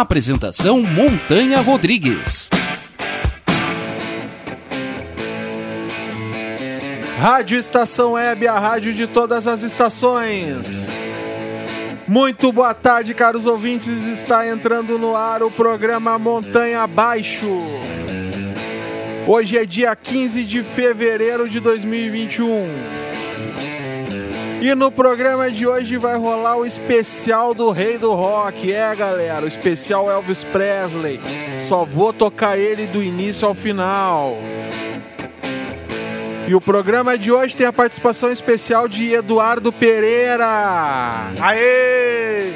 Apresentação Montanha Rodrigues. Rádio Estação Web, a rádio de todas as estações. Muito boa tarde, caros ouvintes. Está entrando no ar o programa Montanha Abaixo. Hoje é dia 15 de fevereiro de 2021. E no programa de hoje vai rolar o especial do Rei do Rock. É, galera, o especial Elvis Presley. Só vou tocar ele do início ao final. E o programa de hoje tem a participação especial de Eduardo Pereira. Aê!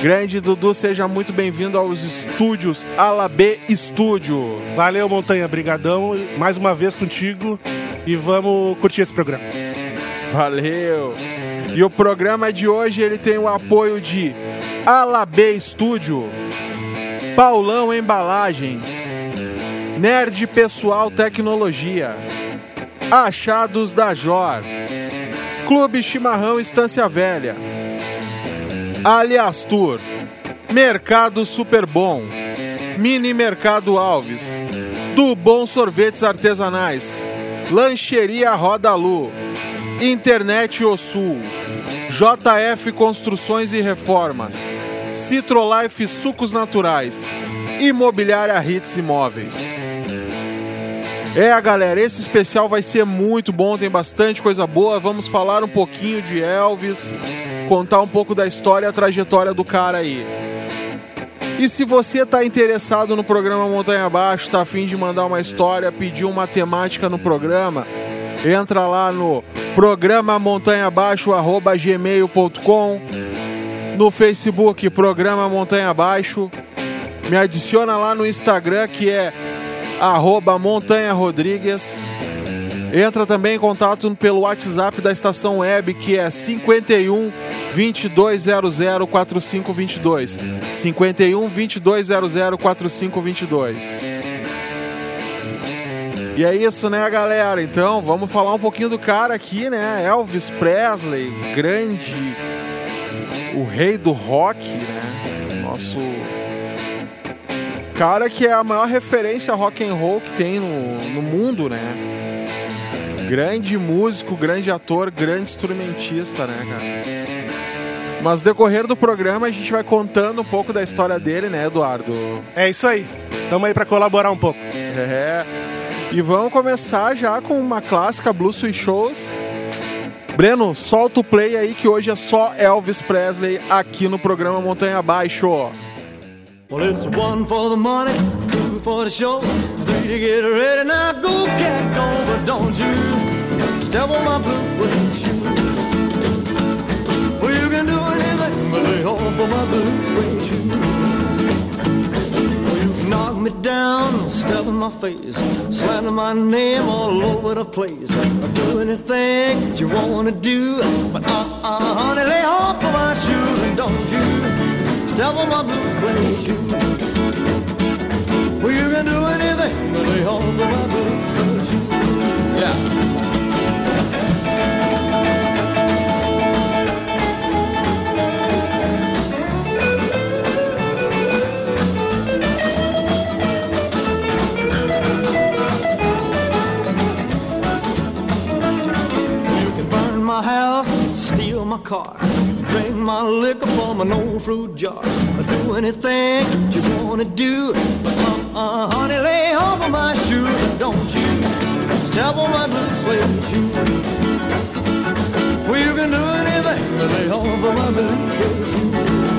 Grande Dudu, seja muito bem-vindo aos estúdios Alabê Estúdio. Valeu, Montanha, brigadão. Mais uma vez contigo e vamos curtir esse programa. Valeu. E o programa de hoje ele tem o apoio de Alabê Estúdio, Paulão Embalagens, Nerd Pessoal Tecnologia, Achados da Jor, Clube Chimarrão Estância Velha, Alias Tour, Mercado Super Bom, Mini Mercado Alves, Do Bom Sorvetes Artesanais, Lancheria Roda Lu, Internet O Sul, JF Construções e Reformas, Citrolife Sucos Naturais, Imobiliária Hits Imóveis. É, galera, esse especial vai ser muito bom, tem bastante coisa boa. Vamos falar um pouquinho de Elvis, contar um pouco da história e a trajetória do cara aí. E se você está interessado no programa Montanha Abaixo, está afim de mandar uma história, pedir uma temática no programa, entra lá no programa montanha abaixo gmail.com no Facebook programa montanha abaixo me adiciona lá no Instagram que é arroba montanha rodrigues. Entra também em contato pelo WhatsApp da estação web que é 51 2200 4522 51 2200 4522 e é isso, né, galera? Então, vamos falar um pouquinho do cara aqui, né? Elvis Presley, grande, o rei do rock, né? Nosso cara que é a maior referência rock and roll que tem no, no mundo, né? Grande músico, grande ator, grande instrumentista, né, cara? Mas no decorrer do programa a gente vai contando um pouco da história dele, né, Eduardo? É isso aí. Tamo aí para colaborar um pouco. É. E vamos começar já com uma clássica Blue Sweet Shows. Breno, solta o play aí que hoje é só Elvis Presley aqui no programa Montanha Abaixo. Well, it's one for the money, two for the show, three to get ready. Now go, cat, go, but don't you my blue. Well, you can do anything but lay off of my blue me down, step in my face, slander my name all over the place. I'll do anything that you wanna do, but uh-uh, honey, lay off of my shoes and don't you step on my blue suede shoe. Well, you can do anything but lay off of my blue suede shoe. Yeah. Car, drink my liquor from an old fruit jar. Do anything you wanna do, but uh-uh, honey, lay off of my shoes don't you step on my blue suede shoe. Well, you can do anything but lay off of my blue suede shoe.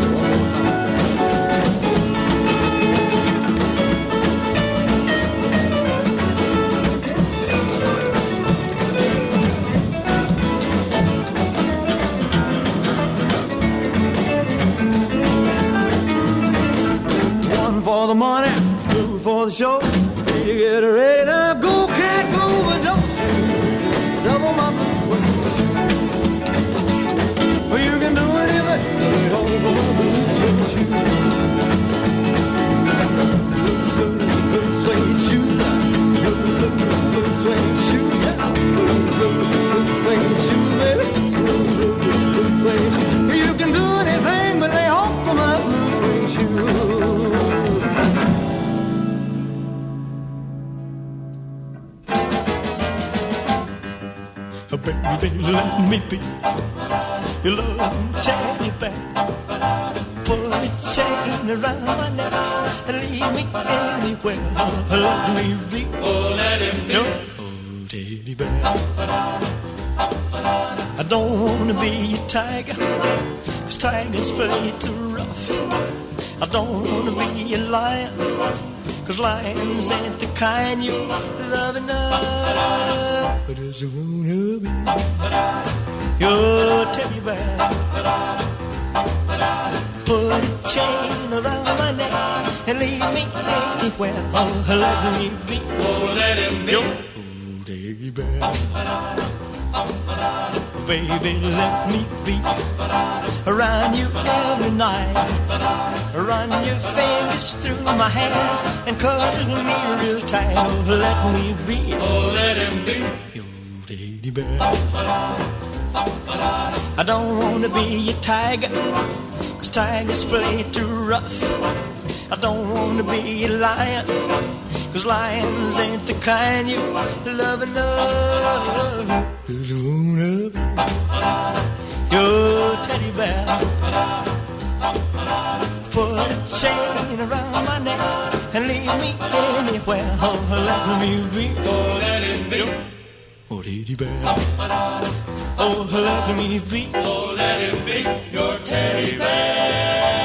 For the money, two for the show. You get ready to go, can't go, but don't double my blues. Well, you can do anything, Baby, let me be your love teddy bear. Put a chain around my neck and lead me anywhere. Let me be. Oh, let him be. Teddy bear. I don't wanna be a tiger, cause tigers play too rough. I don't wanna be a lion, cause lions ain't the kind you love enough. I just wanna be your teddy bear. Put a chain around my neck and leave me anywhere. Oh, let me be. Oh, let him be. Your teddy bear. Baby, let me be around you every night. Run your fingers through my hair and cuddle me real tight. Let me be. Oh, let him be. Your teddy bear. I don't wanna be a tiger, cause tigers play too rough. I don't wanna be a lion, cause lions ain't the kind you love enough. Wanna be your teddy bear. Put a chain around my neck and leave me anywhere. Oh, let me be. Oh, let it be. Oh, teddy bear. Oh, let me be. Oh, let him be your teddy bear.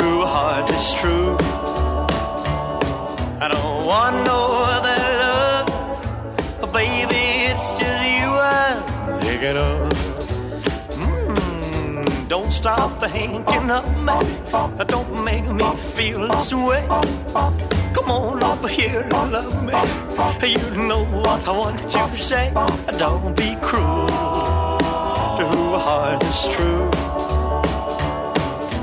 who heart is true. I don't want no other love, baby. It's just you I'm thinking of. Mm, don't stop thinking of me. Don't make me feel this way. Come on over here and love me. You know what I want you to say. Don't be cruel to who heart is true.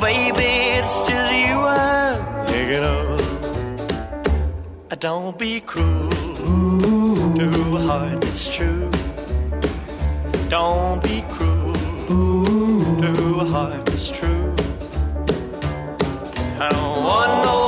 baby, it's just you I'm thinking of. Don't be cruel to a heart that's true. Don't be cruel to a heart that's true. I don't want no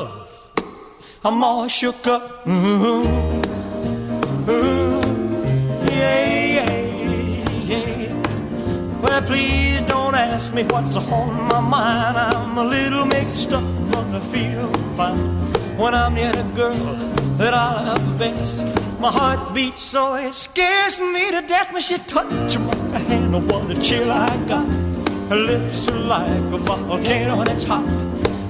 I'm all shook up. Ooh, ooh, yeah, yeah, yeah. Well, please don't ask me what's on my mind. I'm a little mixed up, but I feel fine when I'm near the girl that I love best. My heart beats so it scares me to death when she touches my hand. What a chill I got. Her lips are like a volcano that's hot.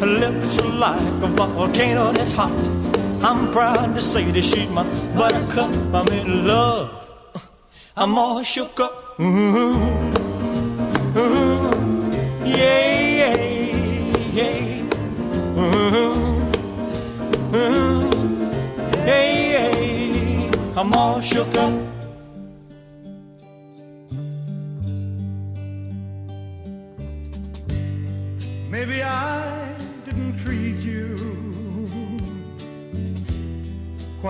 Lips are like a volcano that's hot. I'm proud to say that she's my buttercup. I'm in love. I'm all shook up. Ooh, ooh, yeah, yeah, yeah. Ooh, ooh, yeah, yeah. I'm all shook up.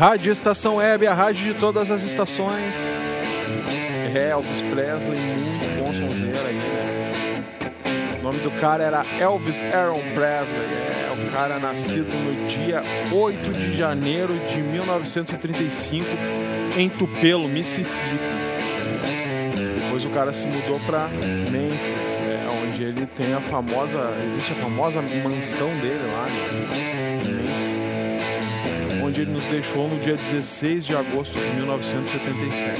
Rádio Estação Web, a rádio de todas as estações. É, Elvis Presley, muito bom sonzeiro aí, né? O nome do cara era Elvis Aaron Presley. É, o cara nascido no dia 8 de janeiro de 1935 em Tupelo, Mississippi. Depois o cara se mudou para Memphis, é, onde ele tem a famosa, existe a famosa mansão dele lá, né? Onde ele nos deixou no dia 16 de agosto de 1977.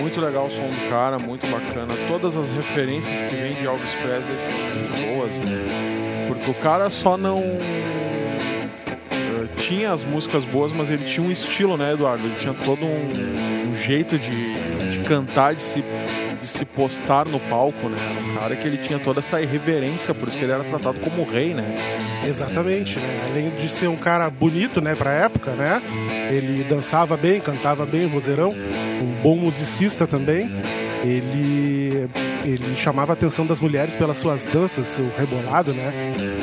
Muito legal o som do cara, muito bacana. Todas as referências que vêm de Elvis Presley são muito boas, né? Porque o cara só não eh, tinha as músicas boas, mas ele tinha um estilo, né, Eduardo? Ele tinha todo um, um jeito de, de cantar, de se, de se postar no palco, né? Era um cara que ele tinha toda essa irreverência, por isso que ele era tratado como rei, né? Exatamente, né? Além de ser um cara bonito, né, pra época, né? Ele dançava bem, cantava bem, vozeirão, um bom musicista também. Ele ele chamava a atenção das mulheres pelas suas danças, seu rebolado, né?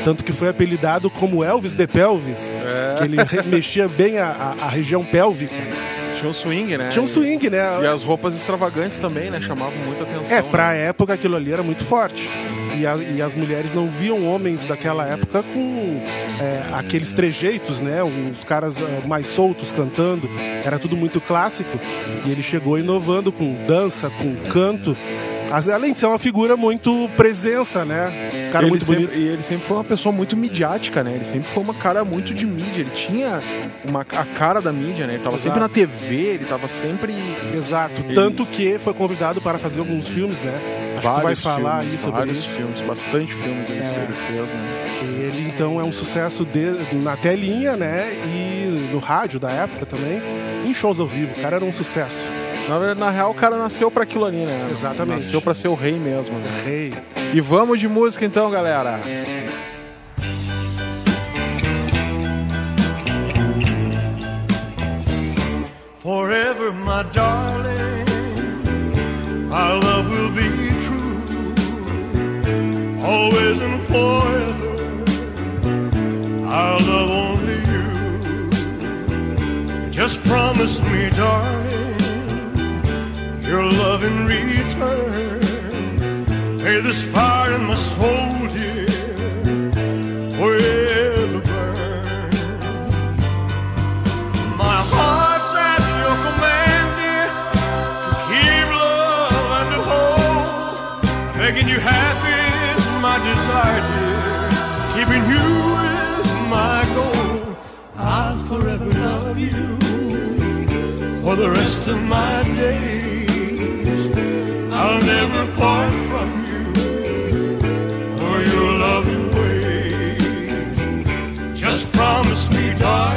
Tanto que foi apelidado como Elvis de Pelvis, É. que ele mexia bem a, a- a região pélvica. Tinha um swing, né? Tinha um swing, né? E as roupas extravagantes também, né? Chamavam muita atenção. É, né? pra época aquilo ali era muito forte. E, a- e as mulheres não viam homens daquela época com é, aqueles trejeitos, né? Os caras é, mais soltos cantando. Era tudo muito clássico. E ele chegou inovando com dança, com canto. Além de ser uma figura muito presença, né? Cara ele muito sempre, bonito. E ele sempre foi uma pessoa muito midiática, né? Ele sempre foi uma cara muito de mídia. Ele tinha uma, a cara da mídia, né? Ele tava Exato. sempre na TV, ele tava sempre. Exato. Ele- Tanto que foi convidado para fazer alguns filmes, né? Acho que tu vai vários falar filmes, aí sobre vários isso. filmes, bastante filmes ele, É. fez, né? Ele então é um sucesso de- na telinha, né? E no rádio da época também. Em shows ao vivo, o cara era um sucesso. Na, na real, o cara nasceu pra aquilo ali, né? Exatamente. Nasceu pra ser o rei mesmo, né? Rei. E vamos de música então, galera. Forever, my darling, our love will be true. Always and forever, I'll love only you. Just promise me, darling, your love in return. May this fire in my soul, dear, forever burn. My heart's at your command, dear, to keep love and to hold. Making you happy is my desire, dear. Keeping you is my goal. I'll forever love you for the rest of my days. I'll never part from you or your loving ways. Just promise me, darling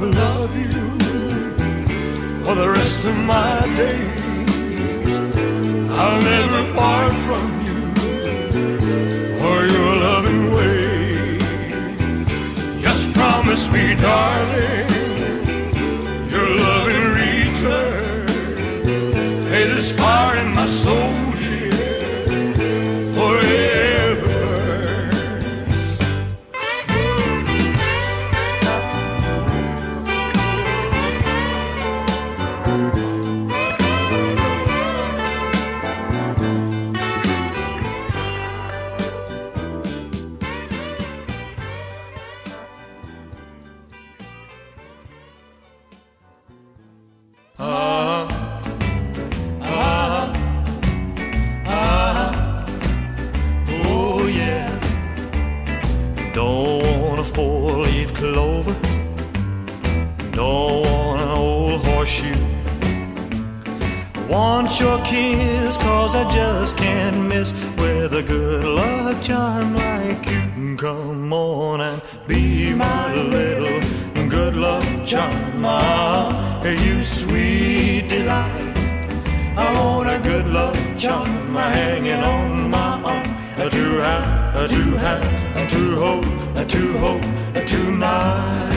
Love you for the rest of my days. I'll never part from you or your loving way. Just promise me, darling clover. Don't want an old horseshoe. Want your kiss, cause I just can't miss with a good luck charm like you. Come on and be my little good luck charm. Ah, you sweet delight. I want a good luck charm hanging on my arm. To have, to have, to hold, to hope, hold tonight.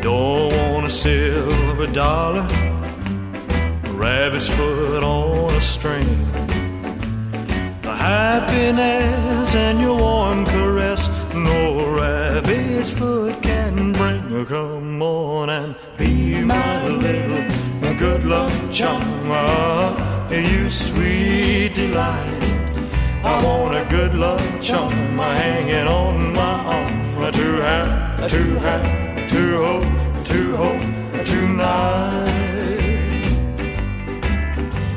Don't want a silver dollar, a rabbit's foot on a string. The happiness and your warm caress, no rabbit's foot can bring. Come on and be my little good luck charm. You sweet I want a good luck charm, I hang hanging on my arm. A two hat, a two hat, two ho, two ho, tonight.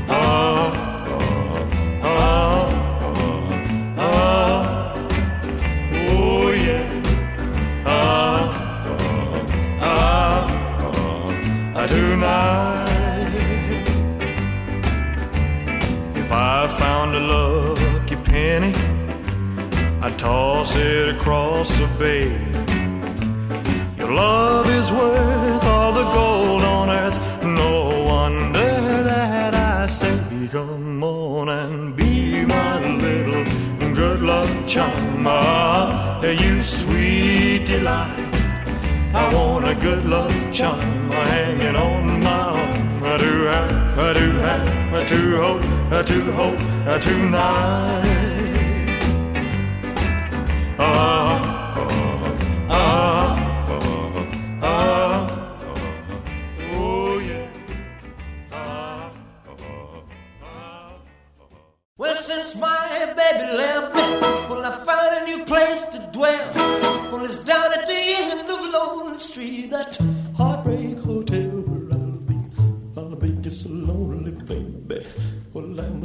Oh. Ah. A lucky penny, I'd toss it across the bay. Your love is worth all the gold on earth. No wonder that I say, come on and be my little good luck charm. Ah, you sweet delight. I want a good luck charm hanging on my arm. I do have, I do have, I do hope, Do hope, tonight. Ah, ah, ah, ah, oh yeah. Ah, Well, since my baby left me, well, I found a new place to dwell. Well, it's down at the end of Lonely Street, that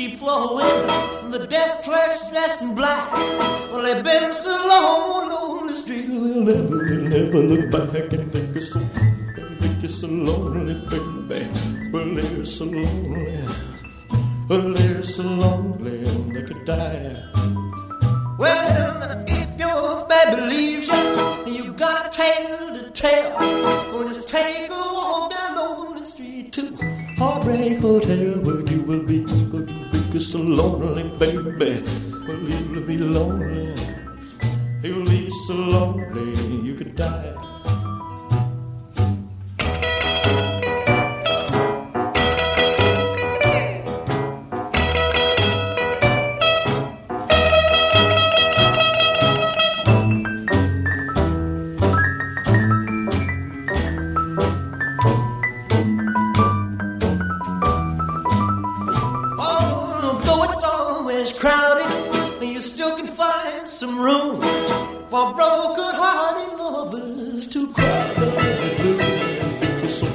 Keep flowing, the desk clerk's dressed in black. Well, they've been so long on the street, they'll never, they'll never look back and think it's so, think it's so lonely, baby. Well, they're so lonely, well, they're so lonely, they could die. Well, if your baby leaves you, you got a tale to tell. Well, just take a walk down lonely street to Heartbreak Hotel, where you will be, you so lonely, baby. Well, you'll be lonely, you'll be so lonely, you could die. Some room for broken-hearted lovers to cry. So,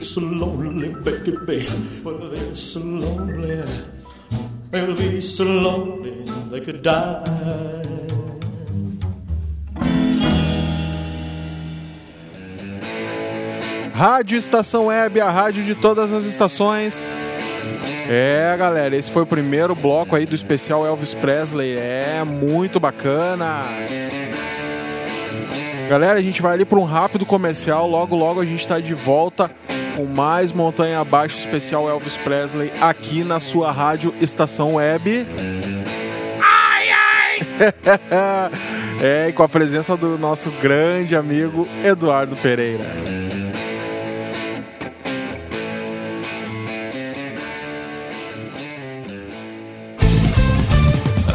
so lonely, baby. Well, they're so lonely. They'll be so lonely they could die. Rádio Estação Web, a rádio de todas as estações. É, galera, esse foi o primeiro bloco aí do especial Elvis Presley. É muito bacana. Galera, a gente vai ali para um rápido comercial. Logo, logo a gente está de volta com mais Montanha Abaixo especial Elvis Presley aqui na sua rádio Estação Web. Ai, ai! é, e com a presença do nosso grande amigo Eduardo Pereira.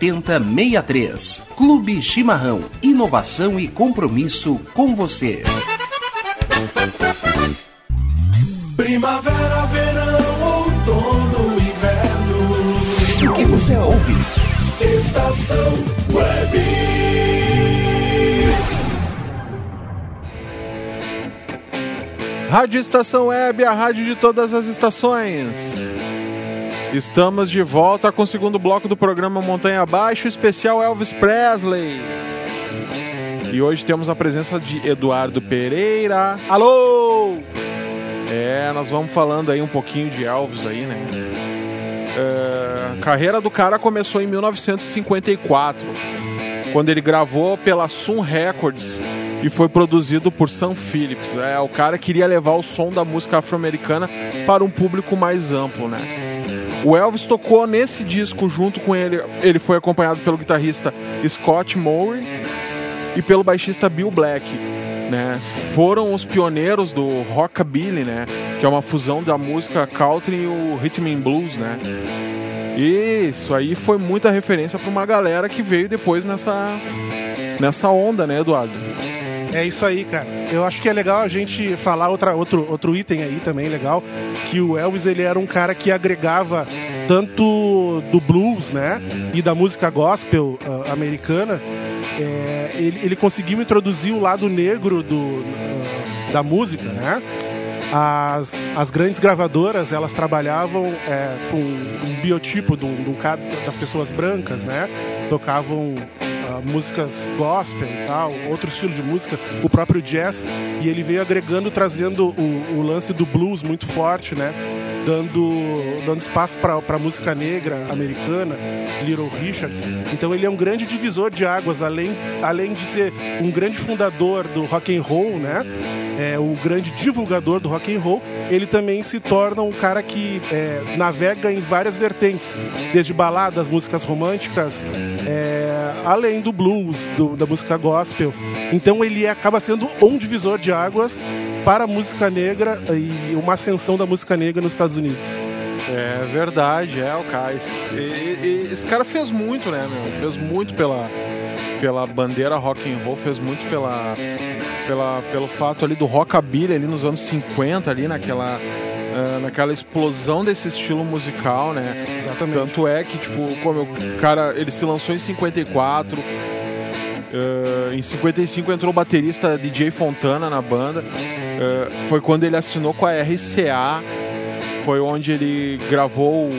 7063. Clube Chimarrão. Inovação e compromisso com você. Primavera, verão, outono, inverno. O que você ouve? Estação Web. Rádio Estação Web, a rádio de todas as estações. Estamos de volta com o segundo bloco do programa Montanha Abaixo, especial Elvis Presley. E hoje temos a presença de Eduardo Pereira. Alô! É, nós vamos falando aí um pouquinho de Elvis aí, né? É, a carreira do cara começou em 1954, quando ele gravou pela Sun Records e foi produzido por Sam Phillips. É, o cara queria levar o som da música afro-americana para um público mais amplo, né? O Elvis tocou nesse disco junto com ele. Ele foi acompanhado pelo guitarrista Scott Murray e pelo baixista Bill Black. Né? Foram os pioneiros do rockabilly, né? Que é uma fusão da música country e o rhythm and blues, né? Isso aí foi muita referência para uma galera que veio depois nessa nessa onda, né, Eduardo? É isso aí, cara. Eu acho que é legal a gente falar outra, outro, outro item aí também legal, que o Elvis ele era um cara que agregava tanto do blues, né, e da música gospel uh, americana, é, ele, ele, conseguiu introduzir o lado negro do, uh, da música, né? As, as grandes gravadoras elas trabalhavam é, com um biotipo do, do, das pessoas brancas, né? Tocavam músicas gospel e tal, outro estilo de música, o próprio jazz, e ele veio agregando, trazendo o, o lance do blues muito forte, né? dando, dando espaço para a música negra americana, Little Richards. Então ele é um grande divisor de águas, além, além de ser um grande fundador do rock and roll, né? É, o grande divulgador do rock and roll, ele também se torna um cara que é, navega em várias vertentes, desde baladas, músicas românticas, é, além do blues, do, da música gospel. Então ele acaba sendo um divisor de águas para a música negra e uma ascensão da música negra nos Estados Unidos. É verdade, é o. Esse, esse, esse, cara fez muito, né, meu? Fez muito pela, pela bandeira rock and roll, fez muito pela, pela, pelo fato ali do rockabilly ali nos anos 50, ali naquela. Uh, naquela explosão desse estilo musical, né? Exatamente. Tanto é que, tipo, como o cara, ele se lançou em 54, Uh, em 55 entrou o baterista DJ Fontana na banda. Uh, foi quando ele assinou com a RCA. Foi onde ele gravou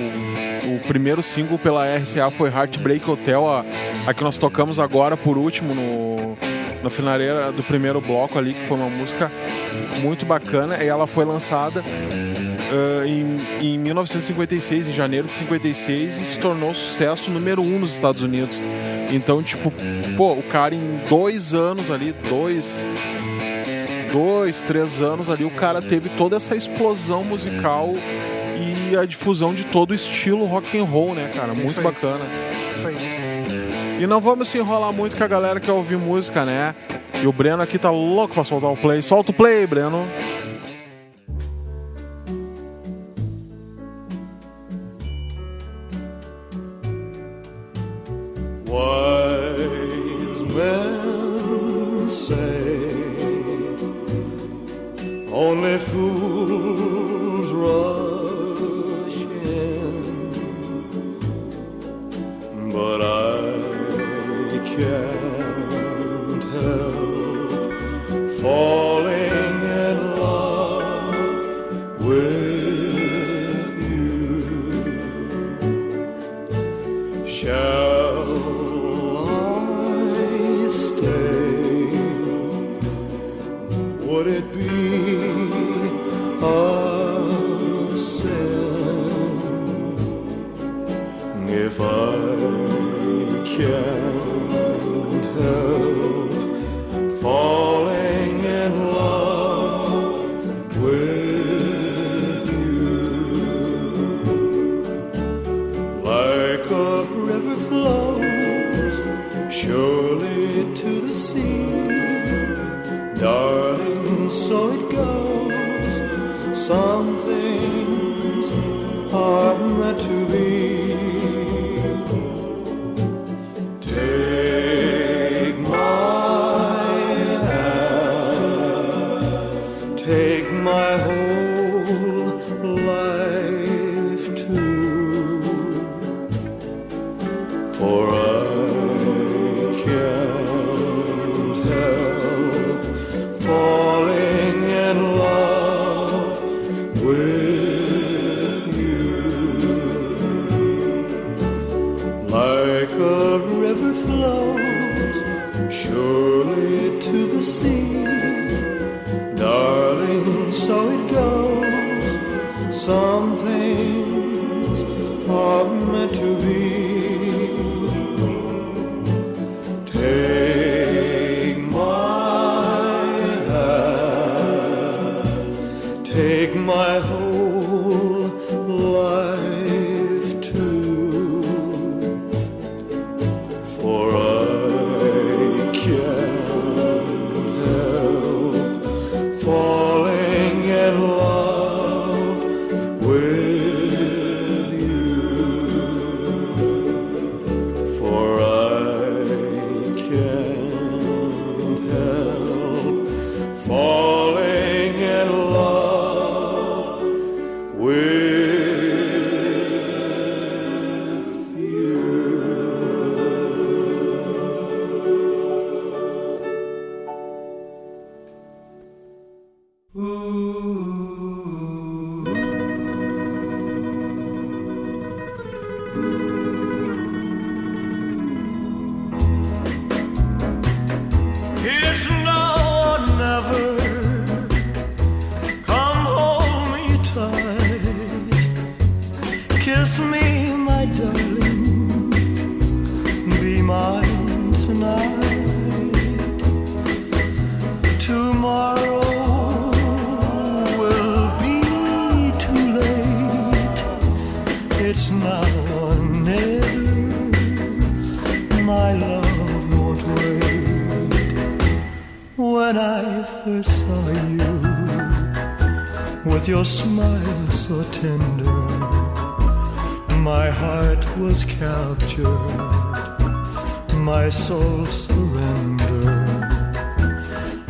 o, primeiro single pela RCA. Foi Heartbreak Hotel, a, a que nós tocamos agora por último no, na finaleira do primeiro bloco ali, que foi uma música muito bacana. E ela foi lançada uh, em, em 1956, em janeiro de 56, e se tornou sucesso número um nos Estados Unidos. Então, tipo, pô, o cara em dois anos ali, dois, dois, três anos ali, o cara teve toda essa explosão musical e a difusão de todo o estilo rock and roll, né, cara? Muito Isso bacana. Isso aí. E não vamos se enrolar muito que a galera quer ouvir música, né? E o Breno aqui tá louco pra soltar o play. Solta o play, Breno. Wise men say only fools rush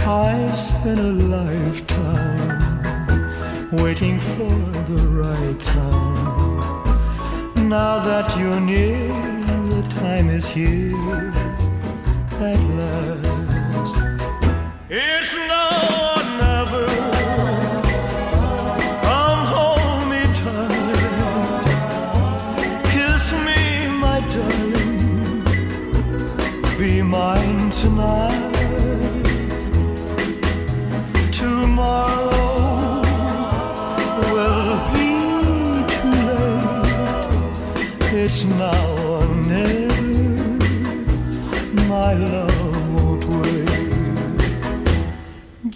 I spent a lifetime waiting for the right time. Now that you're near, the time is here at last. It's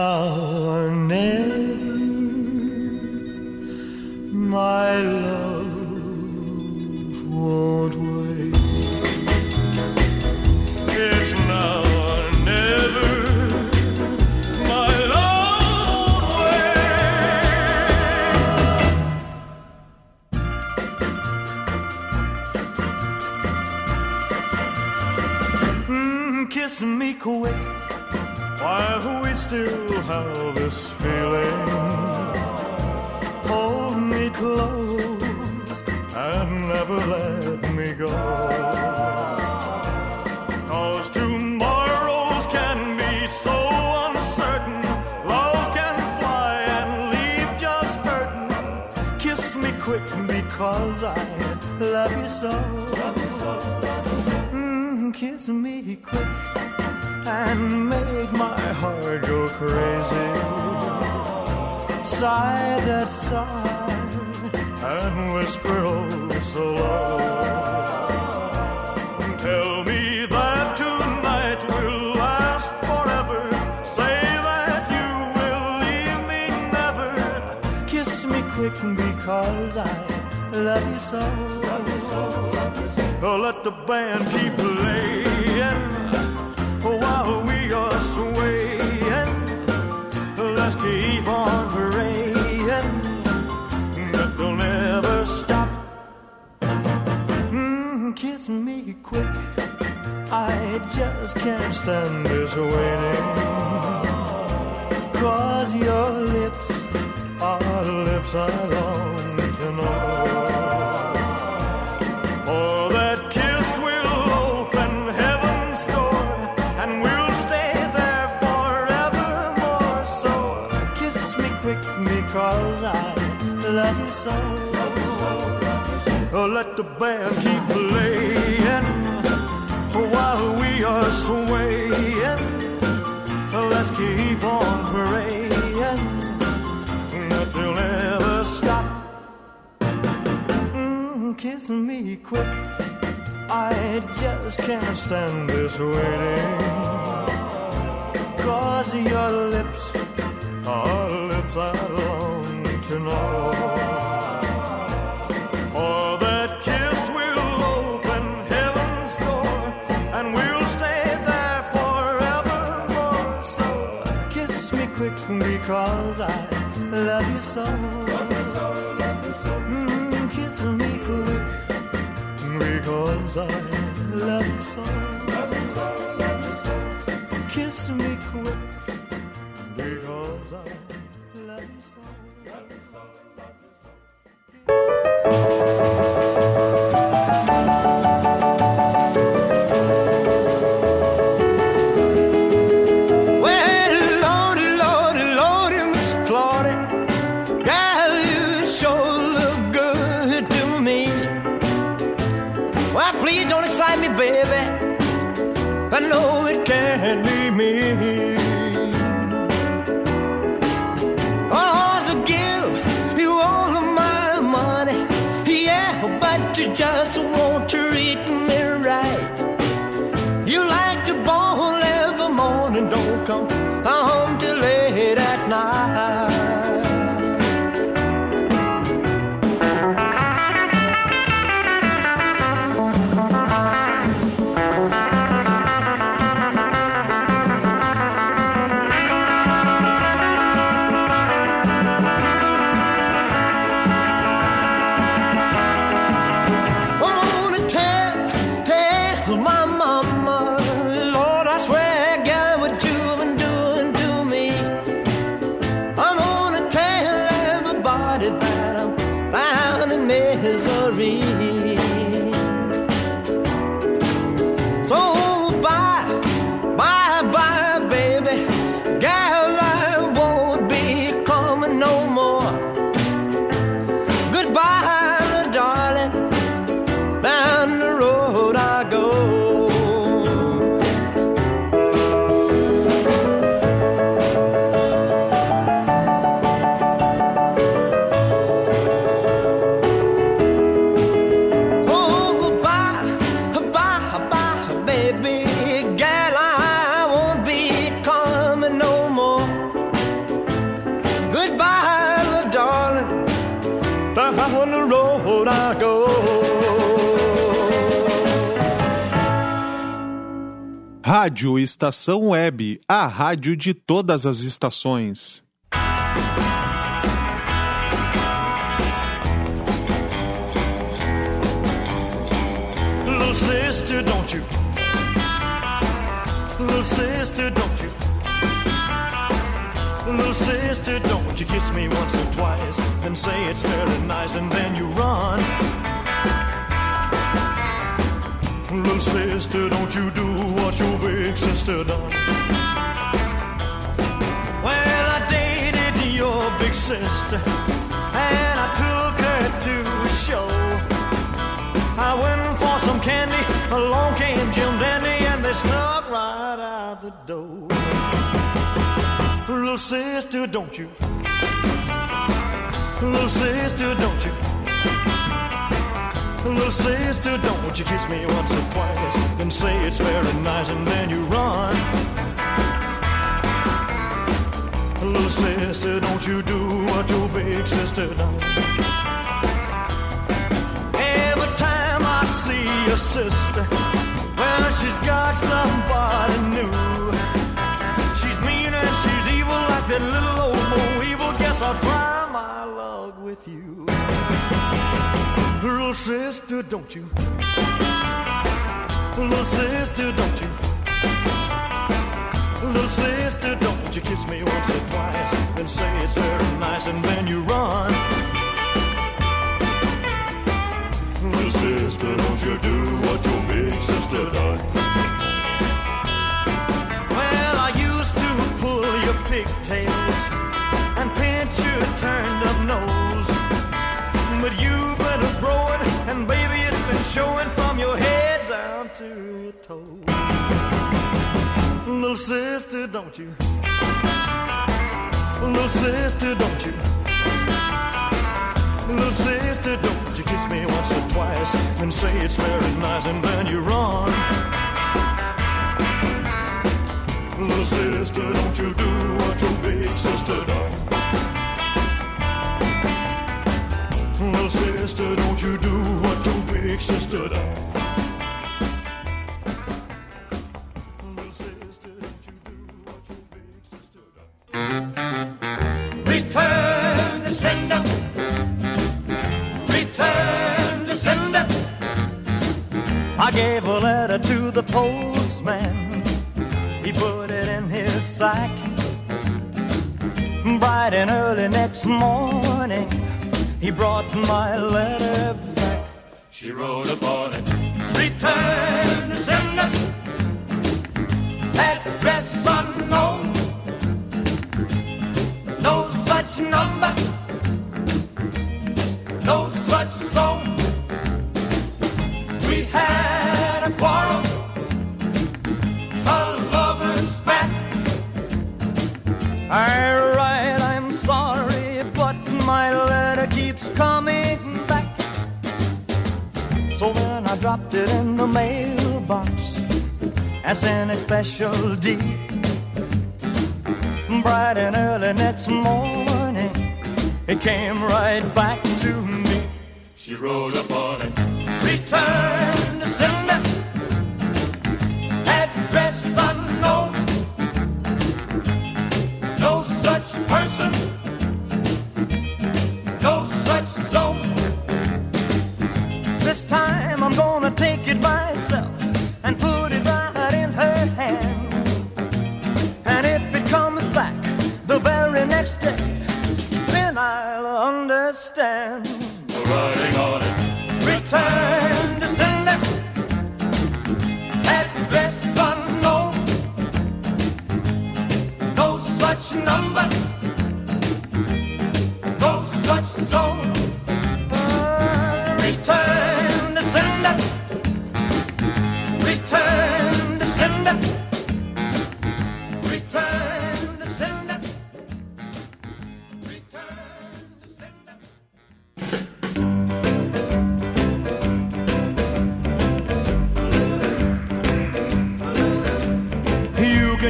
love. Still have this feeling. Hold me close and never let me go. Cause tomorrows can be so uncertain. Love can fly and leave just hurting. Kiss me quick because I love you so. Mm, kiss me quick and make my heart go crazy. Sigh that sigh and whisper oh so low. Tell me that tonight will last forever. Say that you will leave me never. Kiss me quick because I love you so. Oh, let the band keep playing on praying that they'll never stop. Mm, kiss me quick. I just can't stand this waiting. Cause your lips are lips I long love you so. Oh, let the band keep playing while we are swaying. Let's keep on praying that they'll never stop. Mm, kiss me quick. I just can't stand this waiting. Cause your lips are lips I long for that kiss will open heaven's door and we'll stay there forevermore. so. Kiss me quick because I love you so. Love you so, love you so. Kiss me quick because I. Thank you. Rádio Estação Web, a rádio de todas as estações. Little sister, don't you? Little don't you? Little don't you kiss me once or twice and say it's very nice and then you run. Little sister, don't you do what your big sister done. Well, I dated your big sister and I took her to a show. I went for some candy, along came Jim Dandy, and they snuck right out the door. Little sister, don't you? Little sister, don't you? Little sister, don't you kiss me once or twice and say it's very nice, and then you run. Little sister, don't you do what your big sister done. Every time I see your sister, well, she's got somebody new. She's mean and she's evil like that little old Mo evil. Guess I'll try my luck with you. Little sister, don't you? Little sister, don't you? Little sister, don't you kiss me once or twice and say it's very nice and then you run. Little sister, don't you do what your big sister done? Showing from your head down to your toes. Little sister, don't you? Little sister, don't you? Little sister, don't you kiss me once or twice and say it's very nice and then you run. Little sister, don't you do what your big sister done. Little sister, don't you do what your shake, she stood up. Return to sender. Return to sender. I gave a letter to the postman. He put it in his sack. Bright and early next morning, he brought my letter she wrote upon it, Return to sender, address unknown, no such number, and sent a special deed. Bright and early next morning, it came right back to me. She wrote upon it, Return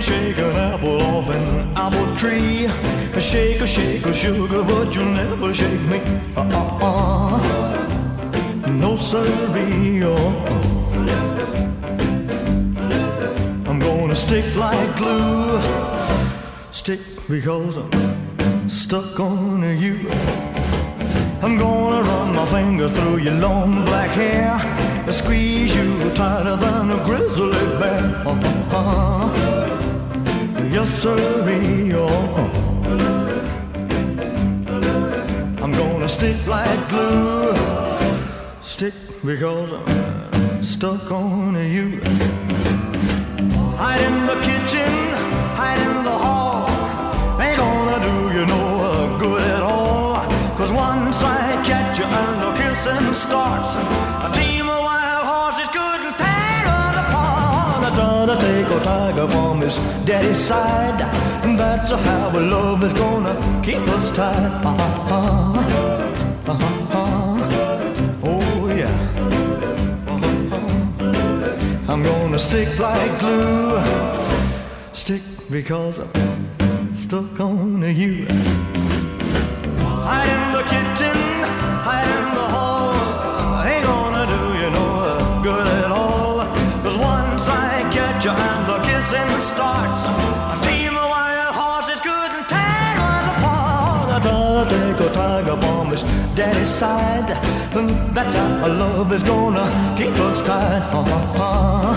You can shake an apple off an apple tree. Shake a shake sugar, but you'll never shake me. Uh-uh. No siree. I'm gonna stick like glue. Stick because I'm stuck on you. I'm gonna run my fingers through your long black hair. I Squeeze you tighter than a grizzly bear. Uh-uh. Yes, sirree. Oh. I'm gonna stick like glue. Stick because I'm stuck on you. Hide in the kitchen, hide in the hall. Ain't gonna do you no good at all. Cause once I catch you and the kissing starts, take a tiger from his daddy's side. And that's how our love is gonna keep us tied. Uh-huh. Uh-huh. Oh yeah. Uh-huh. I'm gonna stick like glue. Stick because I'm stuck on you. Hide in the kitchen, and starts, a team of wild horses couldn't tear us apart. I gotta take a tiger from his daddy's side. That's how our love is gonna keep us tied. Uh-huh.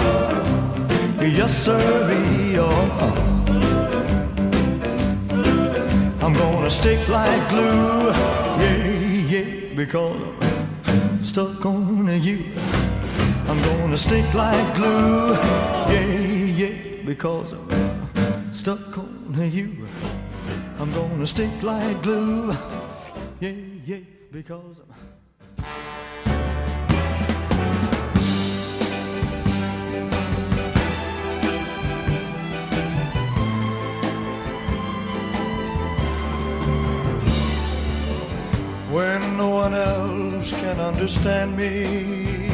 Yes, sirree. Uh-huh. I'm gonna stick like glue, yeah, yeah, because stuck on you. I'm gonna stick like glue, yeah, yeah, because I'm stuck on you. I'm gonna stick like glue, yeah, yeah, because I'm. when no one else can understand me,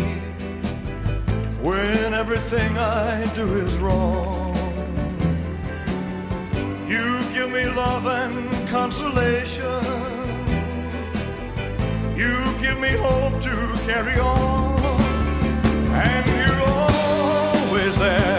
when everything I do is wrong. You give me love and consolation. You give me hope to carry on. And you're always there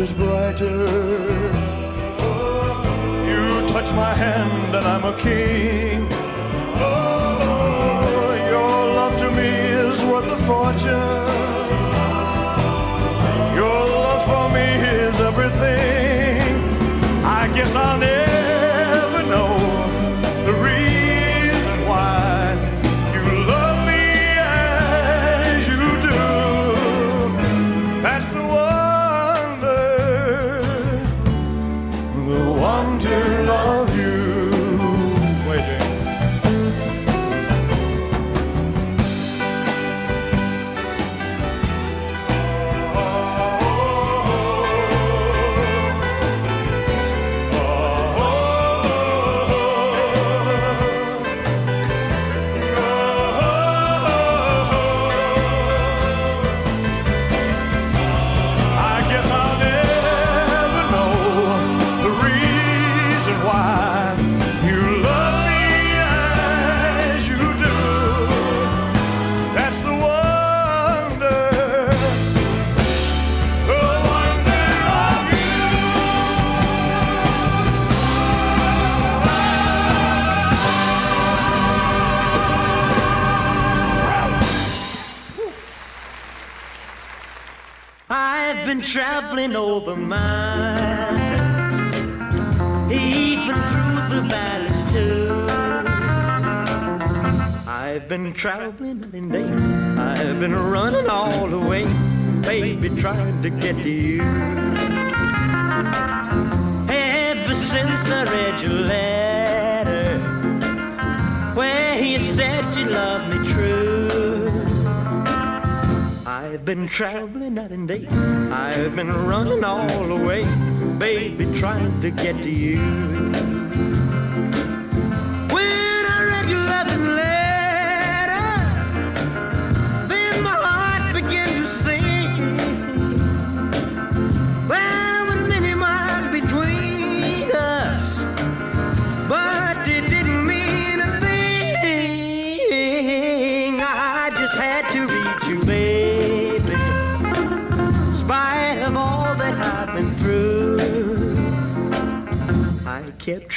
is brighter. You touch my hand, and I'm a king. Oh, your love to me is worth a fortune. Traveling and day. I've been running all the way, baby, trying to get to you. Ever since I read your letter, where you said you loved me true. I've been traveling night and day. I've been running all the way, baby, trying to get to you.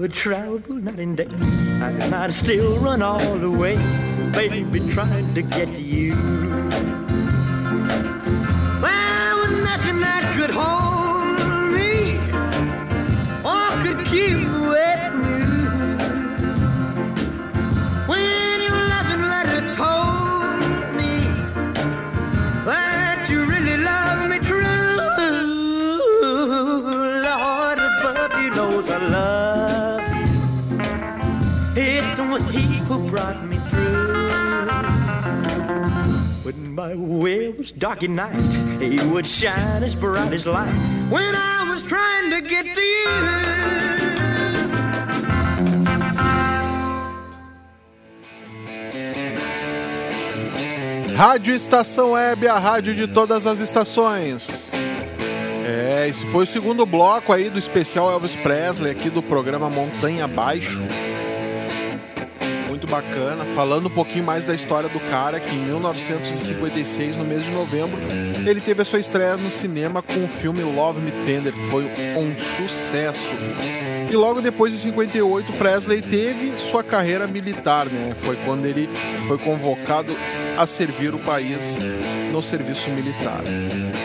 Would travel night and day, and I'd still run all the way, baby, trying to get you. Night, He would shine as bright as light. When I was trying to get to you. Rádio Estação Web, a rádio de todas as estações. É, esse foi o segundo bloco aí do especial Elvis Presley aqui do programa Montanha Abaixo. Bacana, falando um pouquinho mais da história do cara que em 1956, no mês de novembro, ele teve a sua estreia no cinema com o filme Love Me Tender, que foi um sucesso. E logo depois de 58, Presley teve sua carreira militar, né? Foi quando ele foi convocado a servir o país no serviço militar.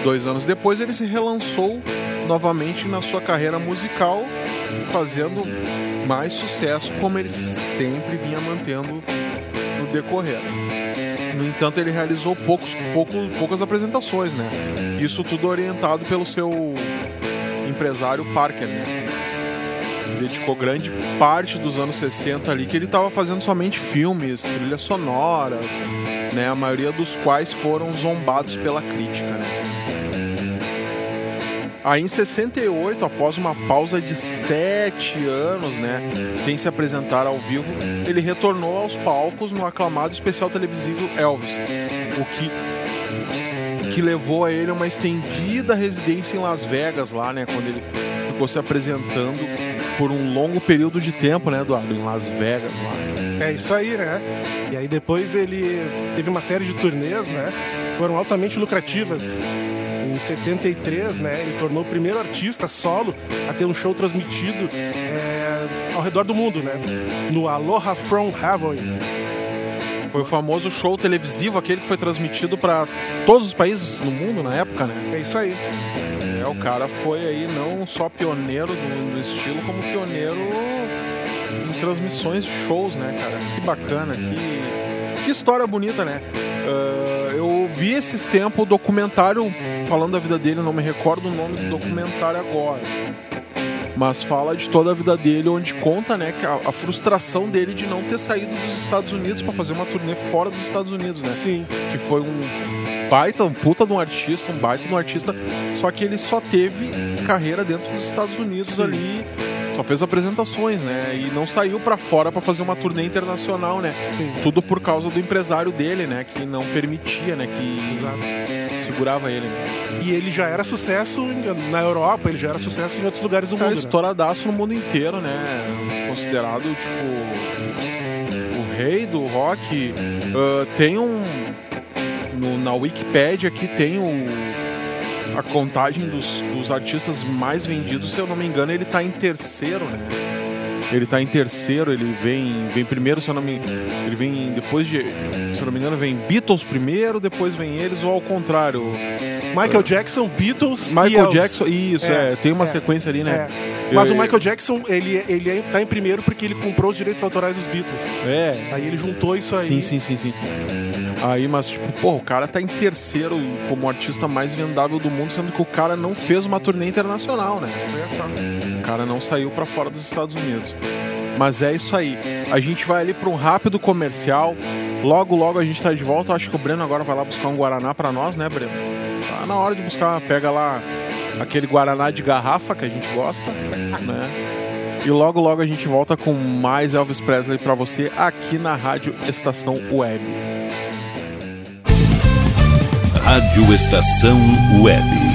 Dois anos depois, ele se relançou novamente na sua carreira musical, fazendo mais sucesso, como ele sempre vinha mantendo no decorrer. No entanto, ele realizou poucos, pouco, poucas apresentações, né? Isso tudo orientado pelo seu empresário Parker, né? dedicou grande parte dos anos 60 ali que ele estava fazendo somente filmes, trilhas sonoras, né? A maioria dos quais foram zombados pela crítica, né? Aí em 68, após uma pausa de sete anos, né, sem se apresentar ao vivo, ele retornou aos palcos no aclamado especial televisivo Elvis, o que que levou a ele uma estendida residência em Las Vegas lá, né, quando ele ficou se apresentando por um longo período de tempo, né, Eduardo, em Las Vegas lá. É isso aí, né? E aí depois ele teve uma série de turnês, né? Foram altamente lucrativas. Em 73, né, ele tornou o primeiro artista solo a ter um show transmitido é, ao redor do mundo, né? No Aloha From Hawaii. Foi o famoso show televisivo, aquele que foi transmitido para todos os países no mundo na época, né? É isso aí. É, o cara foi aí não só pioneiro do, do estilo, como pioneiro em transmissões de shows, né, cara? Que bacana, que, que história bonita, né? Uh, vi esses tempos o documentário falando da vida dele, não me recordo o nome do documentário agora. Mas fala de toda a vida dele, onde conta, né, que a, a frustração dele de não ter saído dos Estados Unidos para fazer uma turnê fora dos Estados Unidos, né? Sim. Que foi um baita, um puta de um artista, um baita de um artista, só que ele só teve carreira dentro dos Estados Unidos Sim. ali, só fez apresentações, né? E não saiu para fora para fazer uma turnê internacional, né? Sim. Tudo por causa do empresário dele, né? Que não permitia, né? Que Exato. segurava ele. Né? E ele já era sucesso na Europa, ele já era sucesso em outros lugares do Cara, mundo. né? estouradaço no mundo inteiro, né? Considerado, tipo, o rei do rock. Ah, tem um. no- na Wikipedia aqui tem o. A contagem dos, dos artistas mais vendidos, se eu não me engano, ele tá em terceiro, né? Ele tá em terceiro, ele vem, vem primeiro, se eu não me Ele vem depois de. Se eu não me engano, vem Beatles primeiro, depois vem eles, ou ao contrário. Michael Jackson, Beatles e Michael. Jackson, isso, é, tem uma é, sequência ali, né? é. Mas Eu- o Michael Jackson, ele, ele é- tá em primeiro porque ele comprou os direitos autorais dos Beatles. É. Aí ele juntou isso aí. Sim, sim, sim, sim. Aí, mas, tipo, pô, o cara tá em terceiro como artista mais vendável do mundo, sendo que o cara não fez uma turnê internacional, né? Olha só. O cara não saiu pra fora dos Estados Unidos. Mas é isso aí. A gente vai ali pra um rápido comercial. Logo, logo a gente tá de volta. Acho que o Breno agora vai lá buscar um Guaraná pra nós, né, Breno? Tá na hora de buscar. Pega lá aquele Guaraná de garrafa que a gente gosta, né? E logo, logo a gente volta com mais Elvis Presley pra você aqui na Rádio Estação Web. Rádio Estação Web.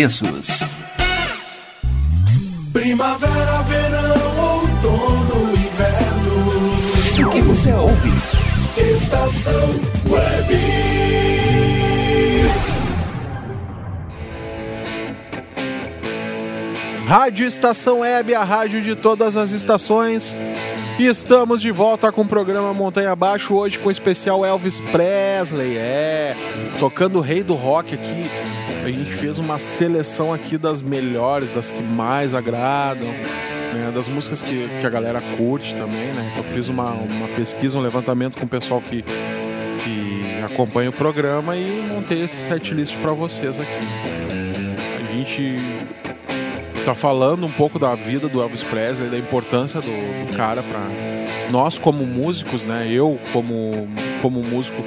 Primavera, verão, outono, inverno. O que você ouve? Estação Web. Rádio Estação Web, a rádio de todas as estações. E estamos de volta com o programa Montanha Abaixo, hoje com o especial Elvis Presley. É, tocando o rei do rock aqui. A gente fez uma seleção aqui das melhores, das que mais agradam, né, das músicas que, que a galera curte também, né? Eu fiz uma, uma pesquisa, um levantamento com o pessoal que, que acompanha o programa e montei esse setlist para vocês aqui. A gente tá falando um pouco da vida do Elvis Presley, da importância do, do cara para nós como músicos, né? Eu como como músico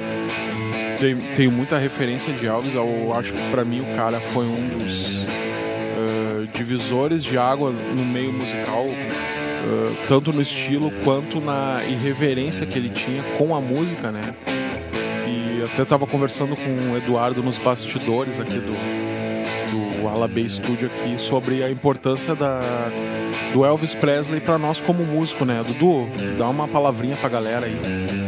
tenho, muita referência de Elvis. Eu acho que para mim o cara foi um dos uh, divisores de água no meio musical, uh, tanto no estilo quanto na irreverência que ele tinha com a música, né? E até tava conversando com o Eduardo nos bastidores aqui do do Alabay Studio aqui sobre a importância da, do Elvis Presley para nós como músico, né? Dudu, dá uma palavrinha pra galera aí.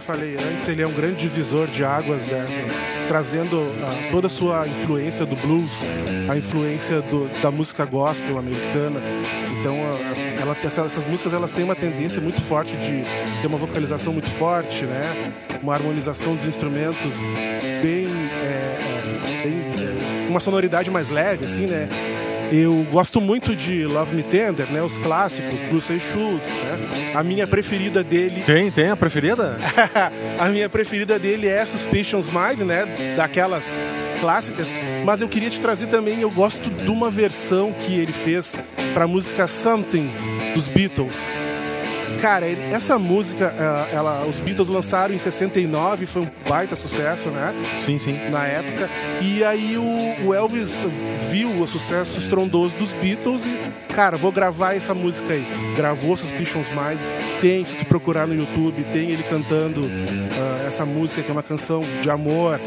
Eu falei antes, ele é um grande divisor de águas, né? do- trazendo ah, toda a sua influência do blues, a influência do- da música gospel americana. Então, ah, ela, essa- essas músicas elas têm uma tendência muito forte de ter uma vocalização muito forte, né? Uma harmonização dos instrumentos bem, é, bem é, uma sonoridade mais leve, assim, né? Eu gosto muito de Love Me Tender, né? Os clássicos, Blue Say Shoes, né? A minha preferida dele Tem, tem a preferida? a minha preferida dele é Suspicions Mind, né? Daquelas clássicas. Mas eu queria te trazer também, eu gosto de uma versão que ele fez pra música Something dos Beatles. Cara, ele- essa música, ah, ela, os Beatles lançaram em 69, foi um baita sucesso, né? Sim, sim. Na época. E aí o, o Elvis viu o sucesso estrondoso dos Beatles e, cara, vou gravar essa música aí. Gravou Suspicions Mind. Tem, se tu procurar no YouTube, tem ele cantando ah, essa música que é uma canção de amor,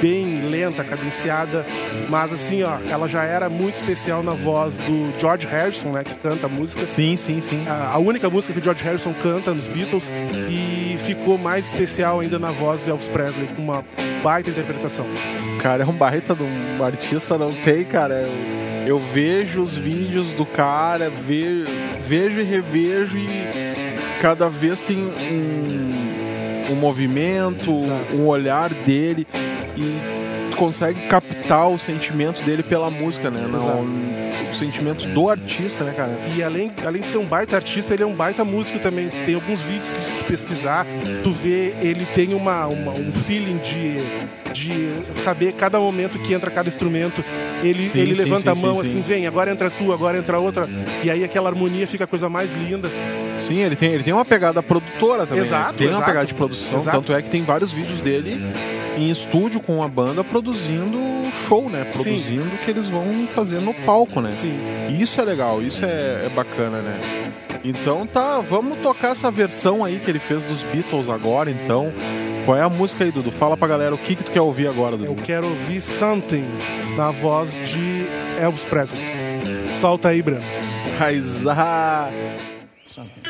bem lenta, cadenciada, mas assim, ó, ela já era muito especial na voz do George Harrison, né, que canta a música. Sim, sim, sim. A, a única música que o George Harrison canta nos Beatles e ficou mais especial ainda na voz do Elvis Presley, com uma baita interpretação. Cara, é um baita de um artista, não tem, cara. Eu, eu vejo os vídeos do cara, ve, vejo e revejo e cada vez tem um, um movimento, um olhar dele e consegue captar o sentimento dele pela música, né? Não, Exato. o sentimento do artista, né, cara? E além, além de ser um baita artista, ele é um baita músico também. Tem alguns vídeos que se tu pesquisar, tu vê, ele tem uma, uma- um feeling de, de saber cada momento que entra cada instrumento. Ele, Sim, ele sim, levanta sim, a mão sim, assim, sim. vem, agora entra tu, agora entra outra. E aí aquela harmonia fica a coisa mais linda. Sim, ele tem, ele tem uma pegada produtora também. Exato, né? Tem uma exato. pegada de produção. Exato. Tanto é que tem vários vídeos dele em estúdio com a banda produzindo show, né? Produzindo o que eles vão fazer no palco, né? Sim. Isso é legal, isso é, é bacana, né? Então tá, vamos tocar essa versão aí que ele fez dos Beatles agora, então. Qual é a música aí, Dudu? Fala pra galera o que, que tu quer ouvir agora, Dudu. Eu quero ouvir Something na voz de Elvis Presley. Solta aí, Brano. Raizar. Something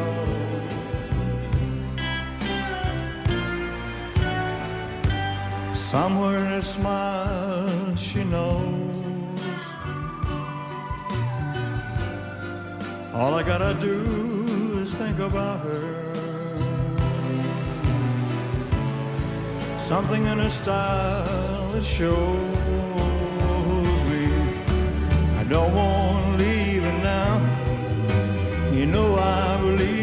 Somewhere in a smile she knows. All I gotta do is think about her. Something in her style that shows me. I don't want leaving now. You know I believe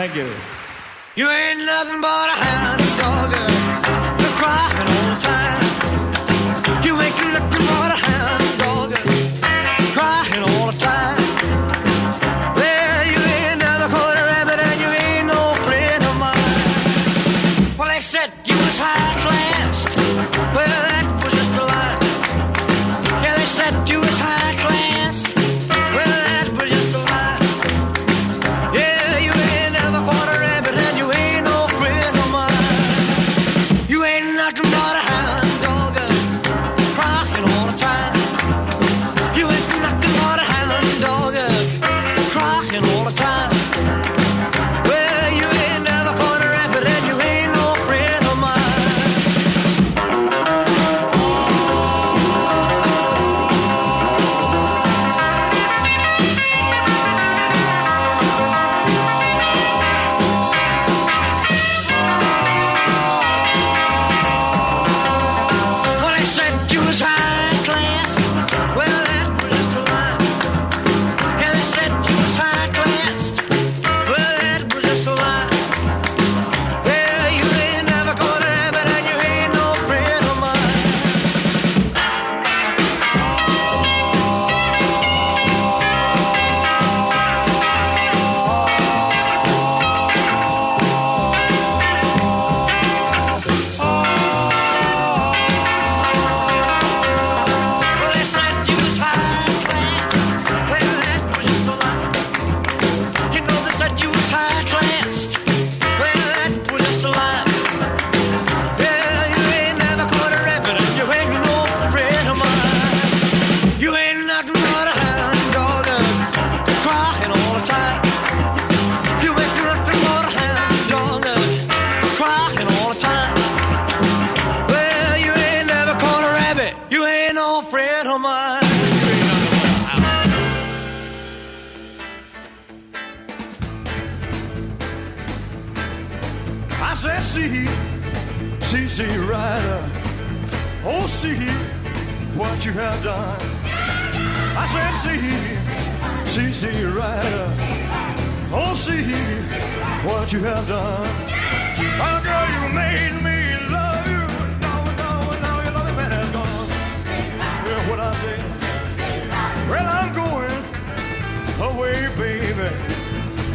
Thank you. You ain't nothing but a hound.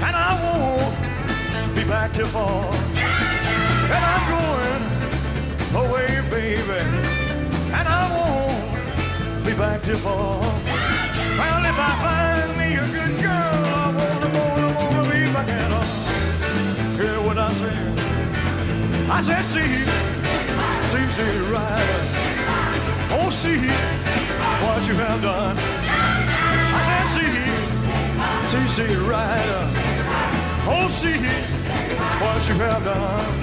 And I won't be back till fall. And I'm going away, baby, and I won't be back till fall. Well, if I find me a good girl, I wanna, wanna, wanna be back at all. Hear what I say? I said, see, see, see, right. Oh, see what you have done. I said, see, see, see, right. Oh, see what you have done.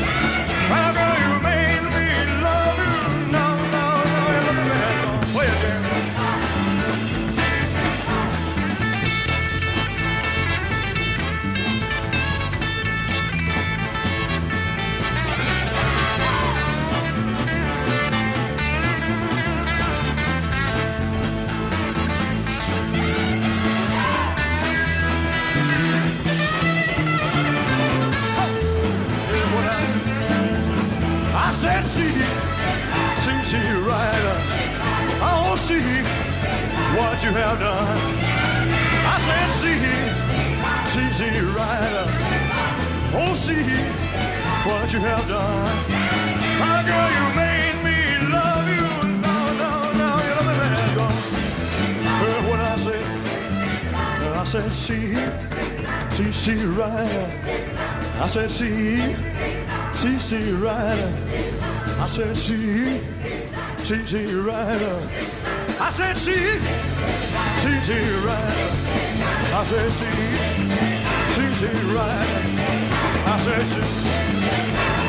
my girl. you made me love you now, now, now? you're the man. Play it, see, see, right. Oh, see what you have done. I said, see, see, see, right. Oh, see what you have done. My girl, you made me love you. No, no, no, you love me, man, gone. Heard what I said? I said, see, see, see, right. I said, see, see, see, right. I said, see, she, she rider. I said she, she, she rider. I said she, she, she rider. I said she.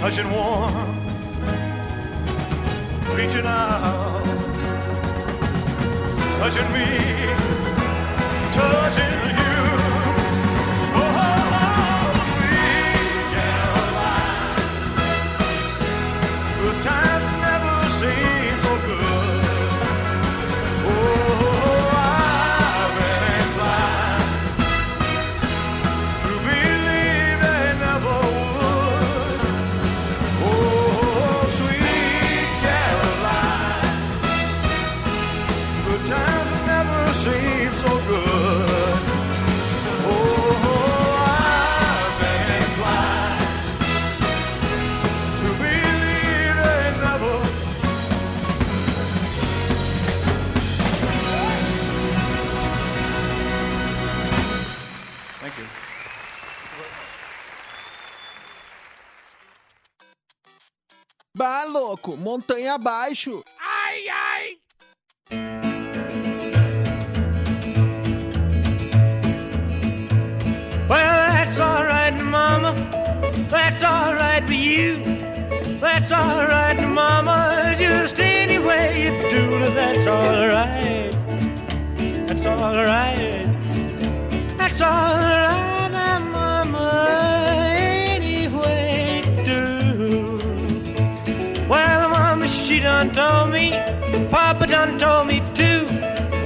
Touching warm, reaching out, touching me, touching you. Vá, louco, montanha abaixo. Ai, ai. Well, that's all right, mama. That's all right for you. That's all right, mama. Just any way you do, that's all right. That's all right. That's all right. Done told me. Papa done told me too.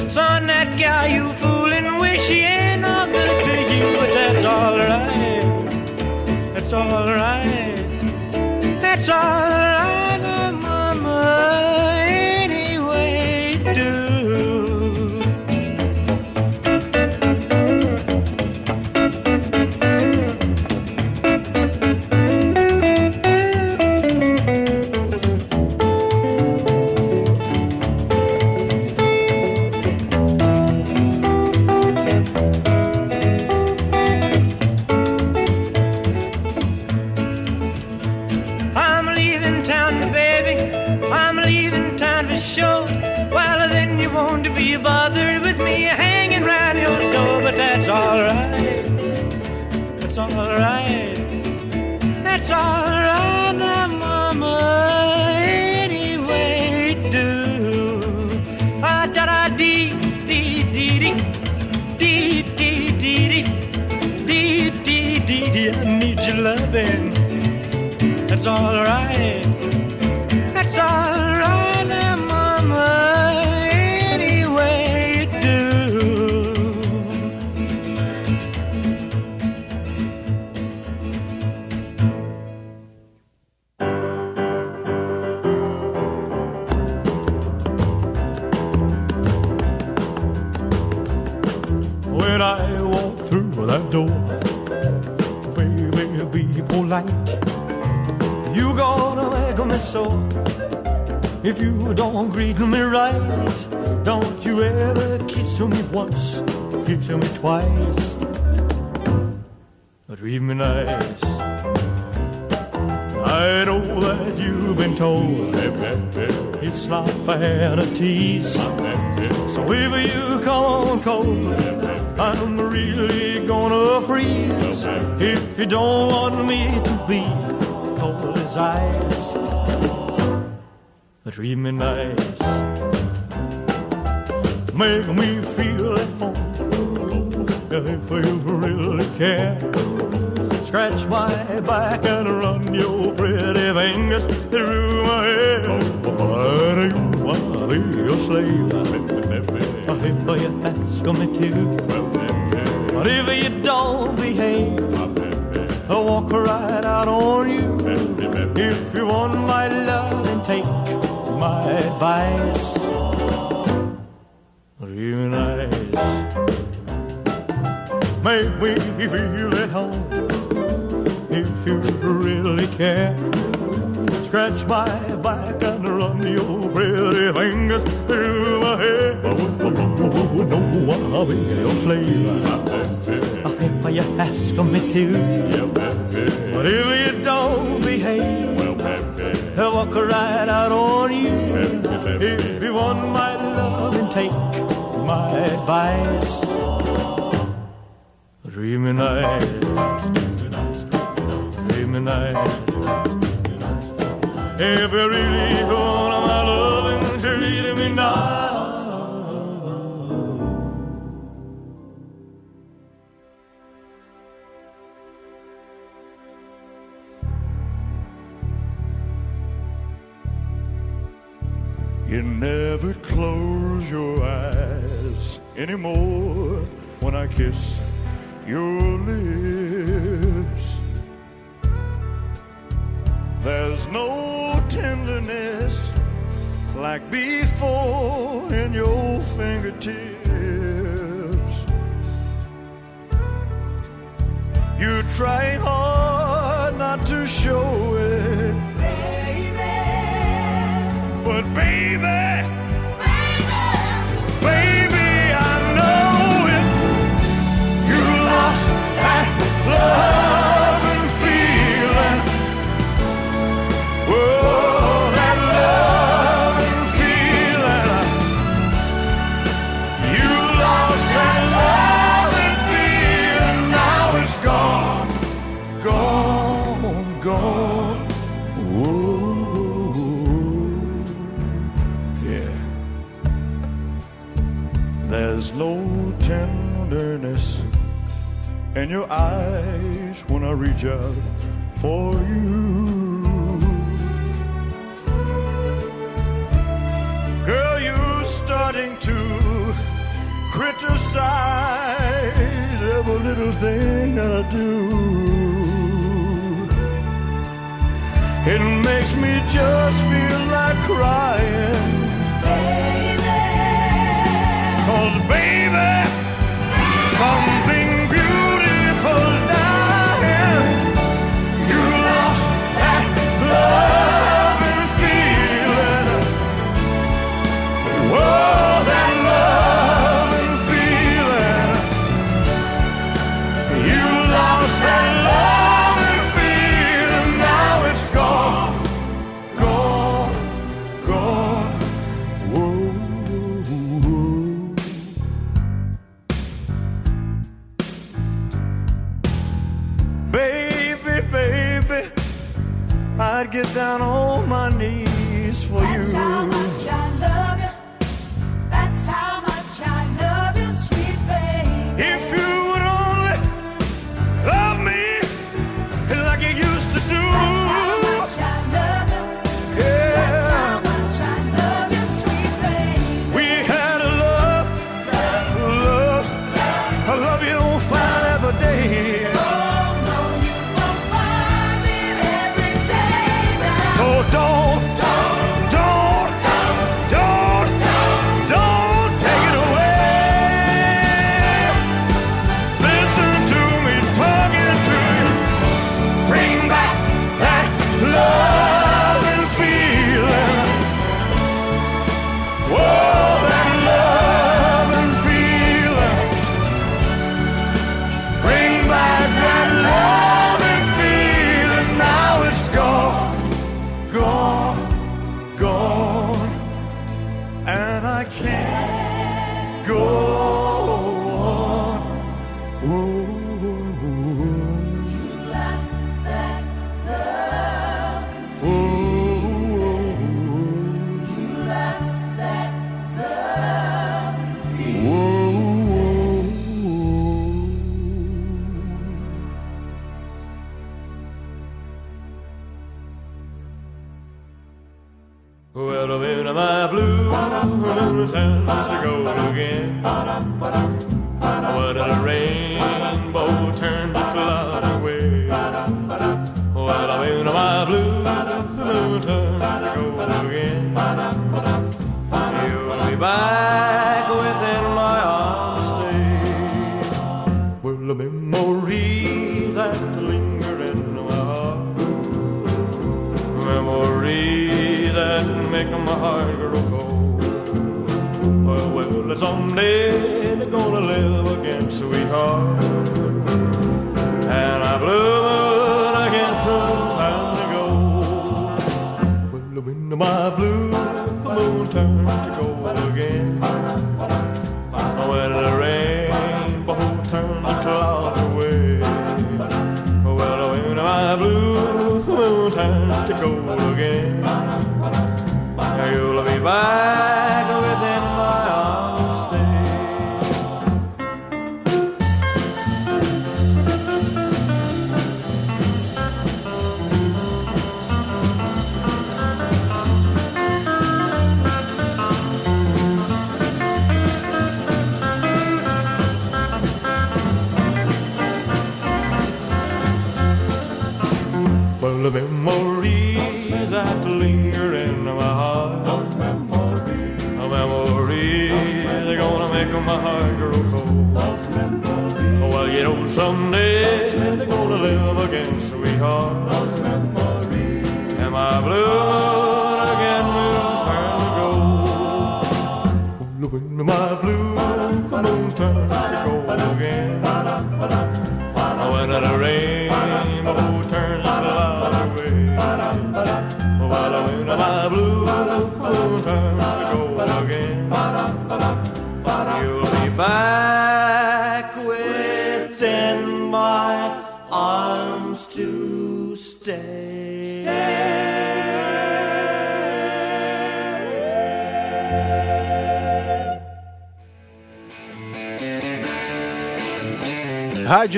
Son, that gal you fooling with, she ain't no good to you, but that's alright. That's alright. That's alright, don't want me to be cold as ice, treat me nice. Make me feel at home if you really care. Scratch my back and run your pretty fingers through my hair. But you wanna be your slave if you ask me to. But if you don't behave, I'll walk right out on you. If you want my love, then take my advice. Real nice. Make me feel at home if you really care. Scratch my back and run your pretty fingers through my hair. No, I'll be your slave. If you ask me to. But if you don't behave, I'll walk right out on you. If you want my love, then take my advice. Nice. Treat me nice. If you really want anymore when I kiss your lips. There's no tenderness like before in your fingertips. You're trying hard not to show it. But baby, baby, love and your eyes when I reach out for you. Girl, you're starting to criticize every little thing I do. It makes me just feel like crying. Baby. Cause baby, baby. down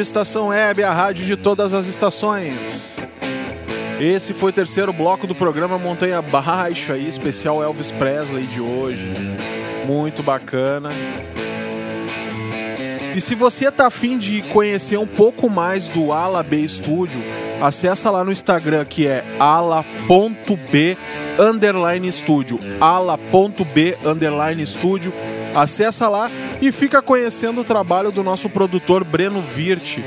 Estação Web, a rádio de todas as estações. Esse foi o terceiro bloco do programa Montanha Baixa, aí, especial Elvis Presley de hoje. Muito bacana. E se você tá afim de conhecer um pouco mais do Ala B Studio, acessa lá no Instagram que é ala.b underline studio, ala.b underline studio. Acessa lá e fica conhecendo o trabalho do nosso produtor Breno Virt.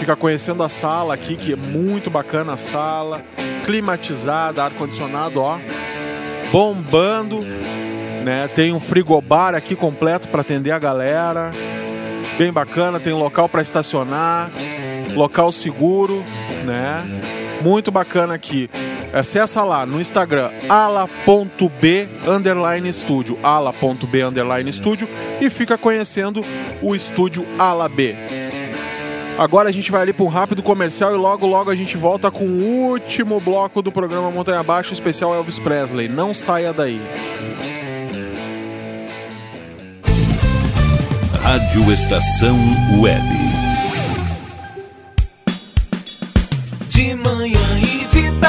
Fica conhecendo a sala aqui, que é muito bacana a sala, climatizada, ar-condicionado, ó, bombando, né? Tem um frigobar aqui completo para atender a galera. Bem bacana, tem local para estacionar, local seguro, né? Muito bacana aqui. Acessa lá no Instagram ala.b underline estúdio, ala.b underline estúdio e fica conhecendo o estúdio Ala B. Agora a gente vai ali para um rápido comercial e logo logo a gente volta com o último bloco do programa Montanha Abaixo, especial Elvis Presley. Não saia daí. Rádio Estação Web.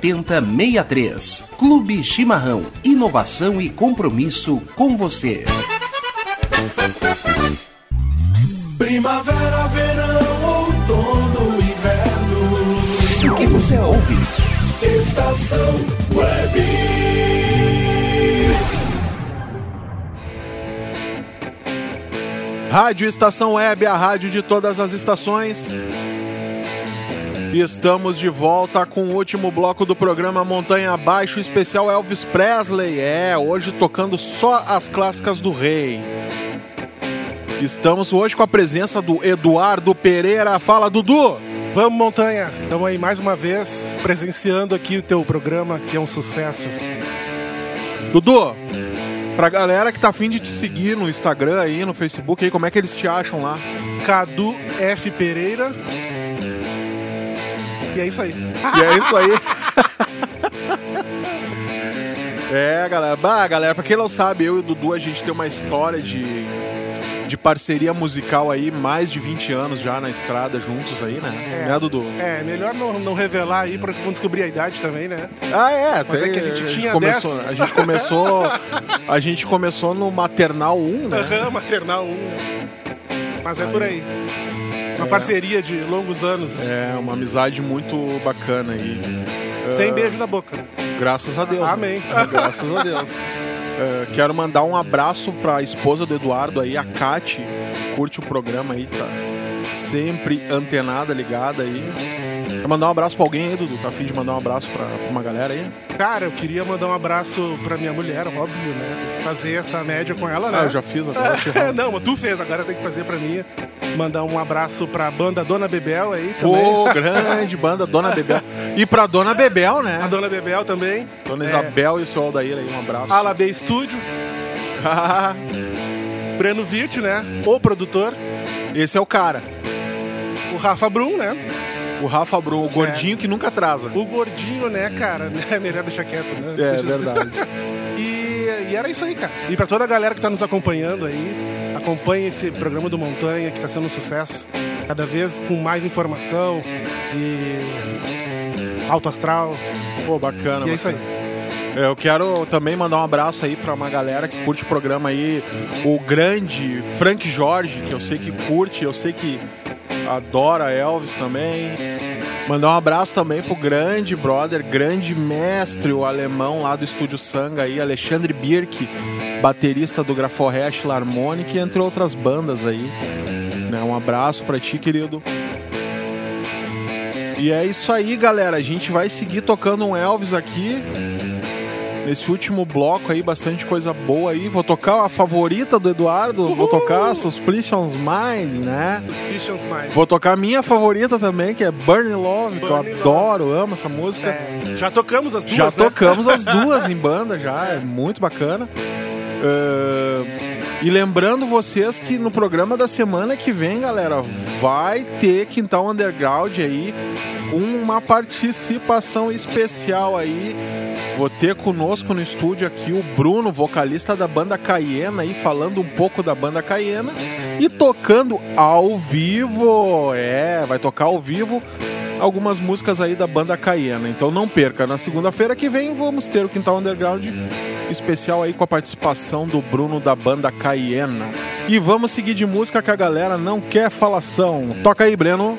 7063. Clube Chimarrão. Inovação e compromisso com você. Primavera, verão, outono, inverno. O que você ouve? Estação Web. Rádio Estação Web, a rádio de todas as estações. E estamos de volta com o último bloco do programa Montanha Abaixo, especial Elvis Presley. É, hoje tocando só as clássicas do rei. Estamos hoje com a presença do Eduardo Pereira. Fala, Dudu! Vamos, Montanha! Estamos aí mais uma vez presenciando aqui o teu programa, que é um sucesso. Dudu, Pra galera que tá afim de te seguir no Instagram aí, no Facebook aí, como é que eles te acham lá? Cadu F. Pereira. E é isso aí. E é isso aí. É, galera. Bah, galera, pra quem não sabe, eu e o Dudu, a gente tem uma história de, de parceria musical aí, mais de 20 anos já na estrada juntos aí, né? É. Né, Dudu? É, melhor não, não revelar aí pra vão descobrir a idade também, né? Ah, é, Mas tem- é que a gente tinha começou, 10. A gente começou. a gente começou no Maternal 1, né? Aham, maternal 1. Mas é por aí. Uma É. parceria de longos anos. É, uma amizade muito bacana aí. Sem Ah, beijo na boca. Graças a Deus. né? Amém. Graças a Deus. É, quero mandar um abraço pra esposa do Eduardo aí, a Kati, que curte o programa aí, tá sempre antenada, ligada aí. Quer mandar um abraço pra alguém aí, Dudu? Tá afim de mandar um abraço pra, pra uma galera aí? Cara, eu queria mandar um abraço pra minha mulher, óbvio, né? Tem que fazer essa média com ela, né? Ah, eu já fiz, agora não, mas tu fez, agora tem que fazer pra mim. Mandar um abraço pra banda Dona Bebel aí também. Pô, grande banda, Dona Bebel. E pra Dona Bebel, né? A Dona Bebel também. Dona É. Isabel e o seu Aldair aí, um abraço. Ala B Studio. Breno Virt, né? O produtor. Esse é o cara. O Rafa Brum, né? O Rafa Brum, o gordinho que nunca atrasa. O gordinho, né, cara? É melhor deixar quieto, né? É, Deixa- verdade. E, era isso aí, cara. E pra toda a galera que tá nos acompanhando aí, acompanhe esse programa do Montanha, que tá sendo um sucesso. Cada vez com mais informação e alto astral. Pô, bacana. E é isso aí. Eu quero também mandar um abraço aí pra uma galera que curte o programa aí. O grande Frank Jorge, que eu sei que curte, eu sei que adora Elvis também. Mandar um abraço também pro grande brother, grande mestre, o alemão lá do Estúdio Sanga aí, Alexandre Birk, baterista do Graforest Harmonic, entre outras bandas aí. Né, Um abraço pra ti, querido. E é isso aí, galera. A gente vai seguir tocando um Elvis aqui. Nesse último bloco aí, bastante coisa boa aí. Vou tocar a favorita do Eduardo. Vou tocar Suspicions Mind, né? Suspicions Mind. Vou tocar a minha favorita também, que é Burning Love, que eu Burning adoro, amo essa música. É, já tocamos as duas, Já né? tocamos as duas em banda já, é muito bacana. Ah, e lembrando vocês que no programa da semana que vem, galera, vai ter Quintal Underground aí com uma participação especial aí. Vou ter conosco no estúdio aqui o Bruno, vocalista da banda Caiena, aí falando um pouco da banda Caiena e tocando ao vivo. É, vai tocar ao vivo algumas músicas aí da banda Caiena. Então não perca, na segunda-feira que vem vamos ter o Quintal Underground especial aí com a participação do Bruno da banda Caiena. E vamos seguir de música que a galera não quer falação. Toca aí, Breno.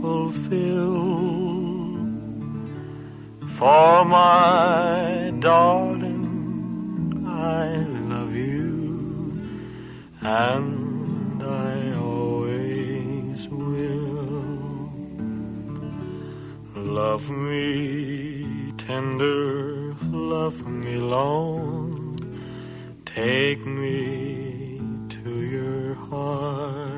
fulfill. For my darling, I love you, and I always will. Love me tender, love me long, take me to your heart.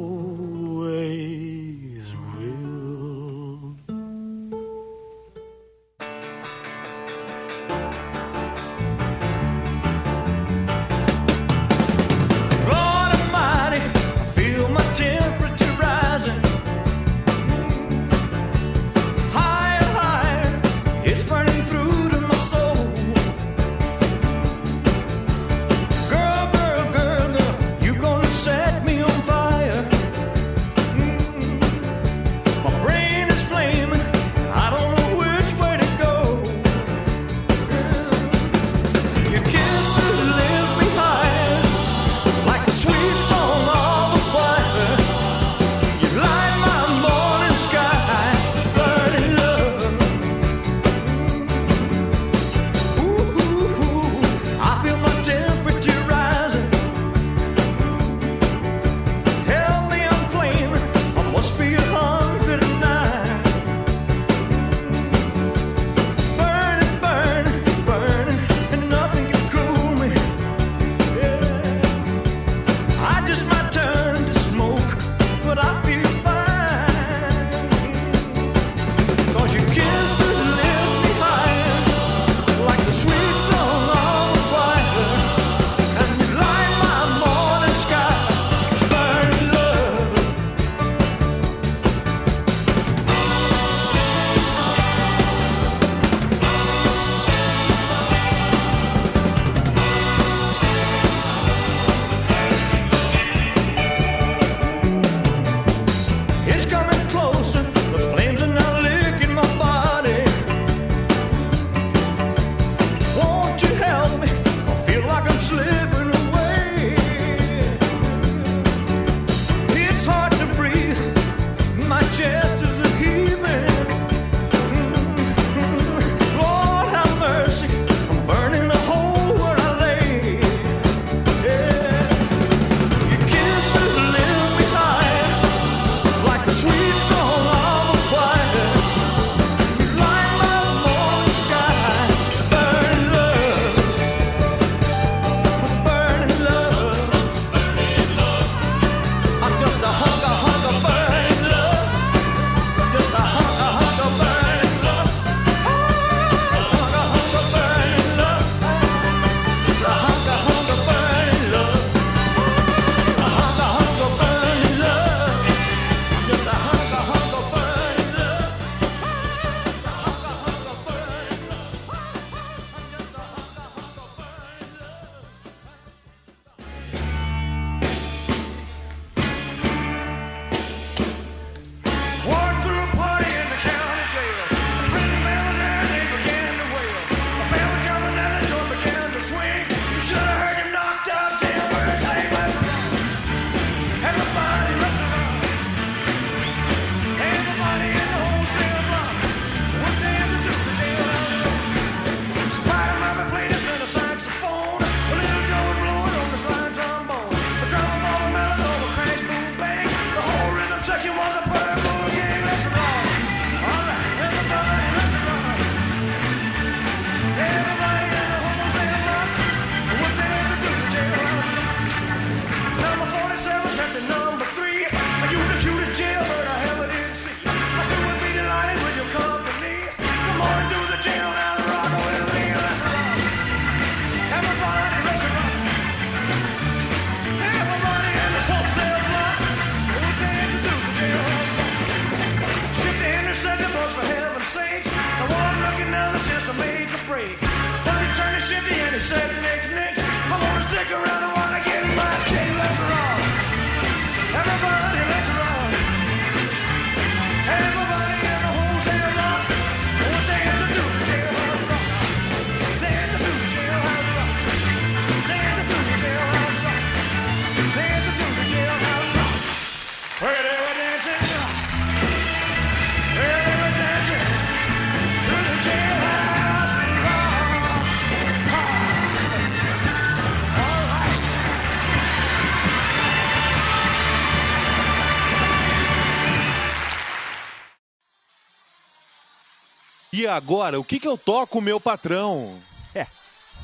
Agora, o que, que eu toco, meu patrão? É,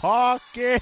rock!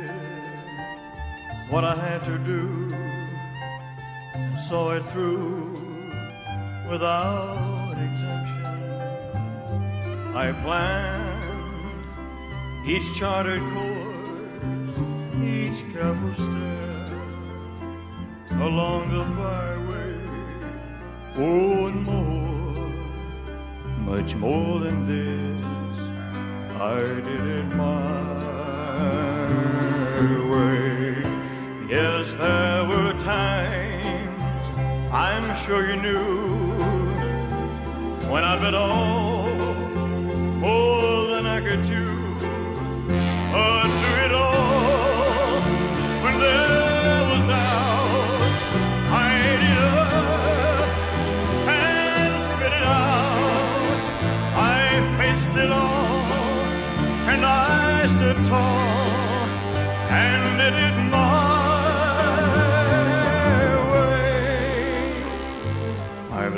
what I had to do, saw it through without exemption. I planned each charted course, each careful step along the byway. Oh, and more, much more than this, I did it my way. Yes, there were times I'm sure you knew when I bit off more than I could chew. But through it all, when there was doubt, I ate it up and spit it out. I faced it all, and I stood tall and it did it my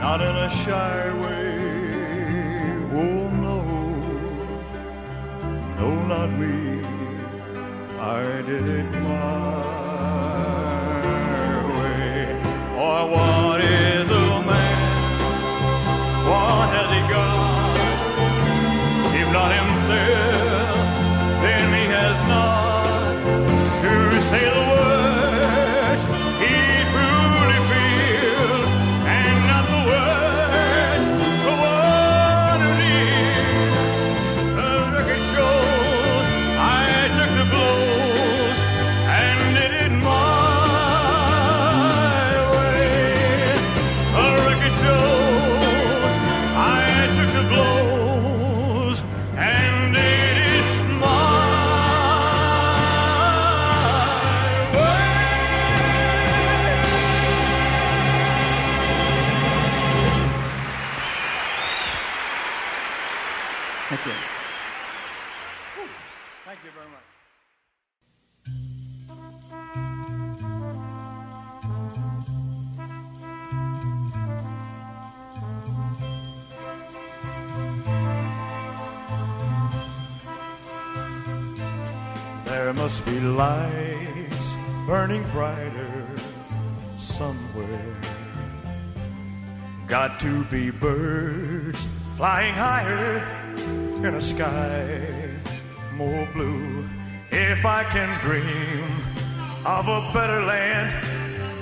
not in a shy way. Oh no, no, not me. I did it my be birds flying higher in a sky more blue. If I can dream of a better land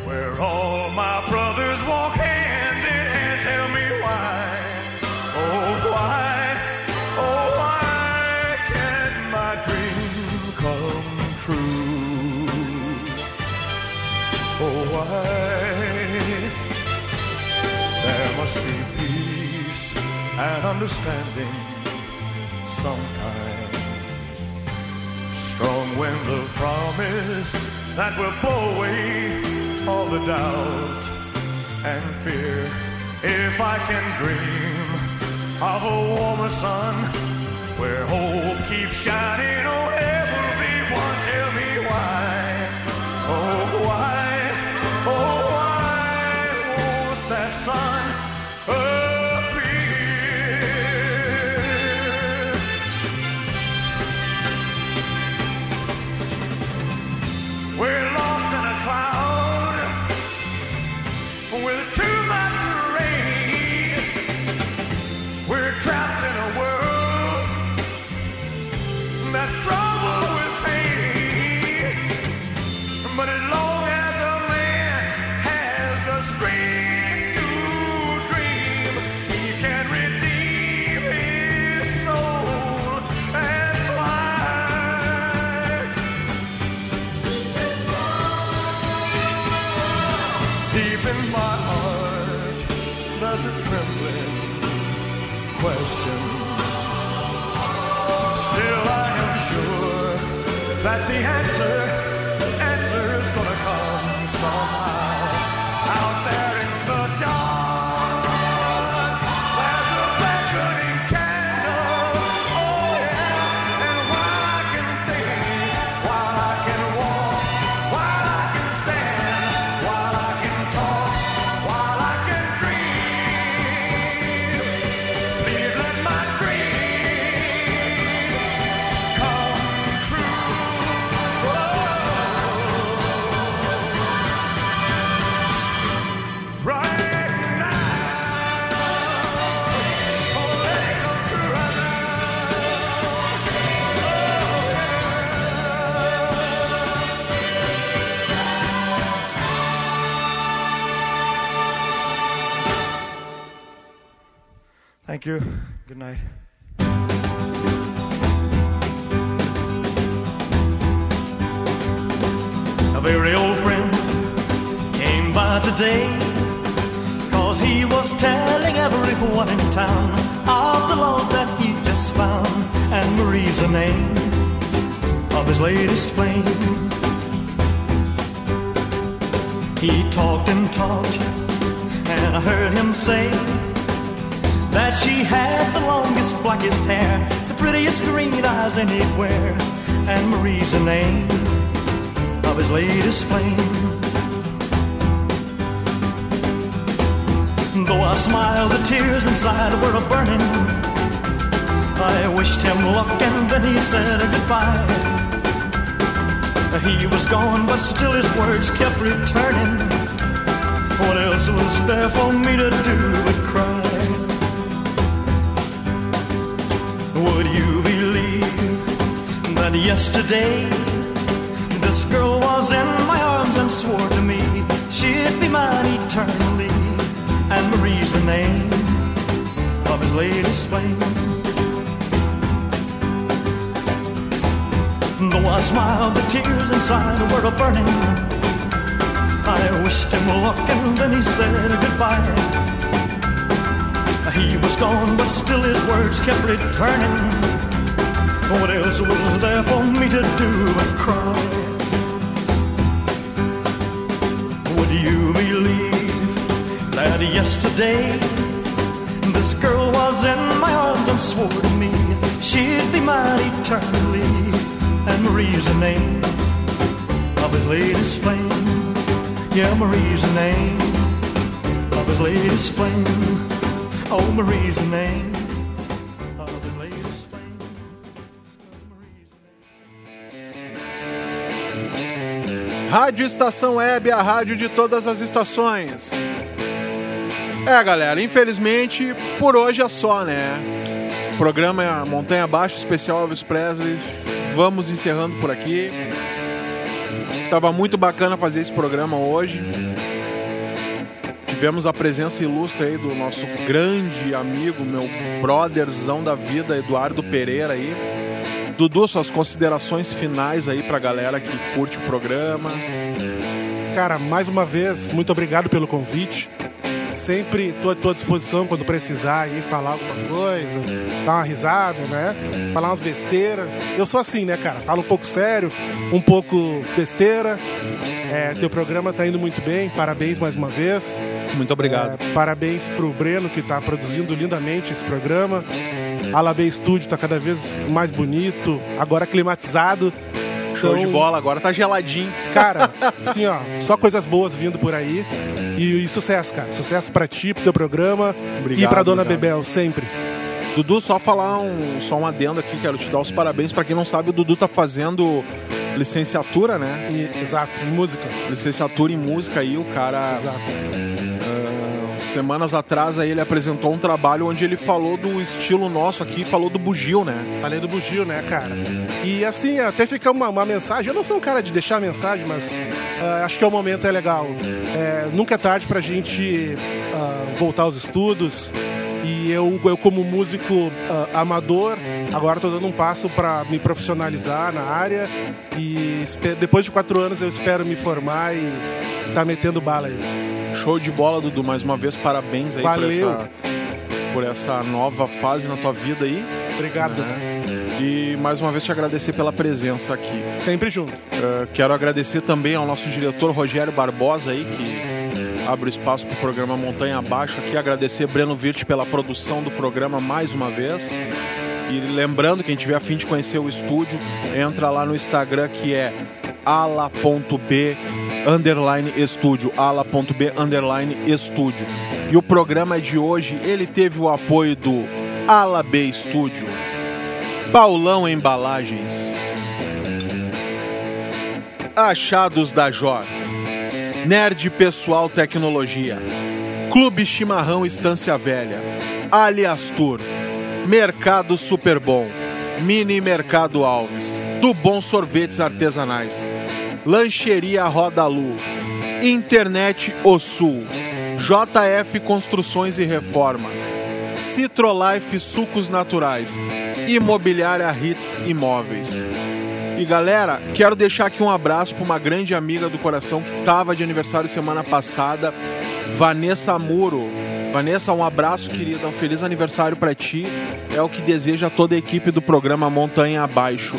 where all my brothers walk hand in hand, tell me why, oh why, oh why can't my dream come true? Oh why? Must be peace and understanding sometime. Strong wind of promise that will blow away all the doubt and fear. If I can dream of a warmer sun where hope keeps shining, oh Oh, Marie's name flame. Rádio Estação Web, a rádio de todas as estações. É, galera, infelizmente, por hoje é só, né? O programa é Montanha Abaixo, especial Elvis Presley. Vamos encerrando por aqui. Tava muito bacana fazer esse programa hoje. Tivemos a presença ilustre aí do nosso grande amigo, meu brotherzão da vida, Eduardo Pereira aí. Dudu, suas considerações finais aí pra galera que curte o programa. Cara, mais uma vez, muito obrigado pelo convite. Sempre estou à tua disposição quando precisar aí falar alguma coisa, dar uma risada, né? Falar umas besteiras. Eu sou assim, né, cara? Falo um pouco sério, um pouco besteira. É, teu programa tá indo muito bem, parabéns mais uma vez. Muito obrigado. É, parabéns pro Breno que tá produzindo lindamente esse programa. A Labé Studio tá cada vez mais bonito, agora climatizado. Show Então, de bola, agora tá geladinho. Cara, assim, ó, só coisas boas vindo por aí. E, e sucesso, cara. Sucesso pra ti, pro teu programa. Obrigado, e pra Dona obrigado. Bebel, sempre. Dudu, só falar um, só um adendo aqui, quero te dar os parabéns. Pra quem não sabe, o Dudu tá fazendo licenciatura, né? exato, em música. Licenciatura em música aí, o cara. Exato. Semanas atrás aí ele apresentou um trabalho onde ele falou do estilo nosso aqui, falou do bugio, né? Falei do bugio, né, cara? E assim, até fica uma, uma mensagem. Eu não sou um cara de deixar mensagem, mas ah, acho que o momento é legal. É, nunca é tarde pra gente ah, voltar aos estudos. E eu, eu como músico ah, amador, agora tô dando um passo para me profissionalizar na área. E depois de quatro anos eu espero me formar e tá metendo bala aí. Show de bola, Dudu. Mais uma vez, parabéns aí por essa, por essa nova fase na tua vida aí. Obrigado. Né? E mais uma vez te agradecer pela presença aqui. Sempre junto. Eh, quero agradecer também ao nosso diretor Rogério Barbosa aí, que abre espaço para o programa Montanha Abaixo aqui. Agradecer Breno Virt pela produção do programa mais uma vez. E lembrando, quem tiver a fim de conhecer o estúdio, entra lá no Instagram que é ala.b underline estúdio, ala.b underline estúdio. E o programa de hoje, ele teve o apoio do Ala B Estúdio, Paulão Embalagens, Achados da Jor, Nerd Pessoal Tecnologia, Clube Chimarrão Estância Velha, Alias Tour, Mercado Super Bom, Mini Mercado Alves, do Bom Sorvetes Artesanais, Lancheria Roda Lu, Internet O Sul, JF Construções e Reformas, Citrolife Sucos Naturais, Imobiliária Hits Imóveis. E galera, quero deixar aqui um abraço para uma grande amiga do coração que estava de aniversário semana passada, Vanessa Muro. Vanessa, um abraço, querida. Um feliz aniversário para ti. É o que deseja toda a equipe do programa Montanha Abaixo.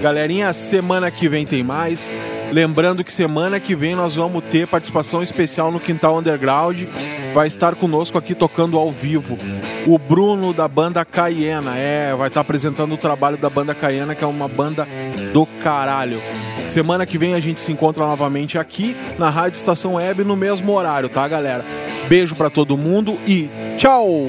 Galerinha, semana que vem tem mais. Lembrando que semana que vem nós vamos ter participação especial no Quintal Underground. Vai estar conosco aqui tocando ao vivo o Bruno da banda Caiena. É, vai estar apresentando o trabalho da banda Caiena, que é uma banda do caralho. Semana que vem a gente se encontra novamente aqui na Rádio Estação Web no mesmo horário, tá, galera? Beijo pra todo mundo e tchau!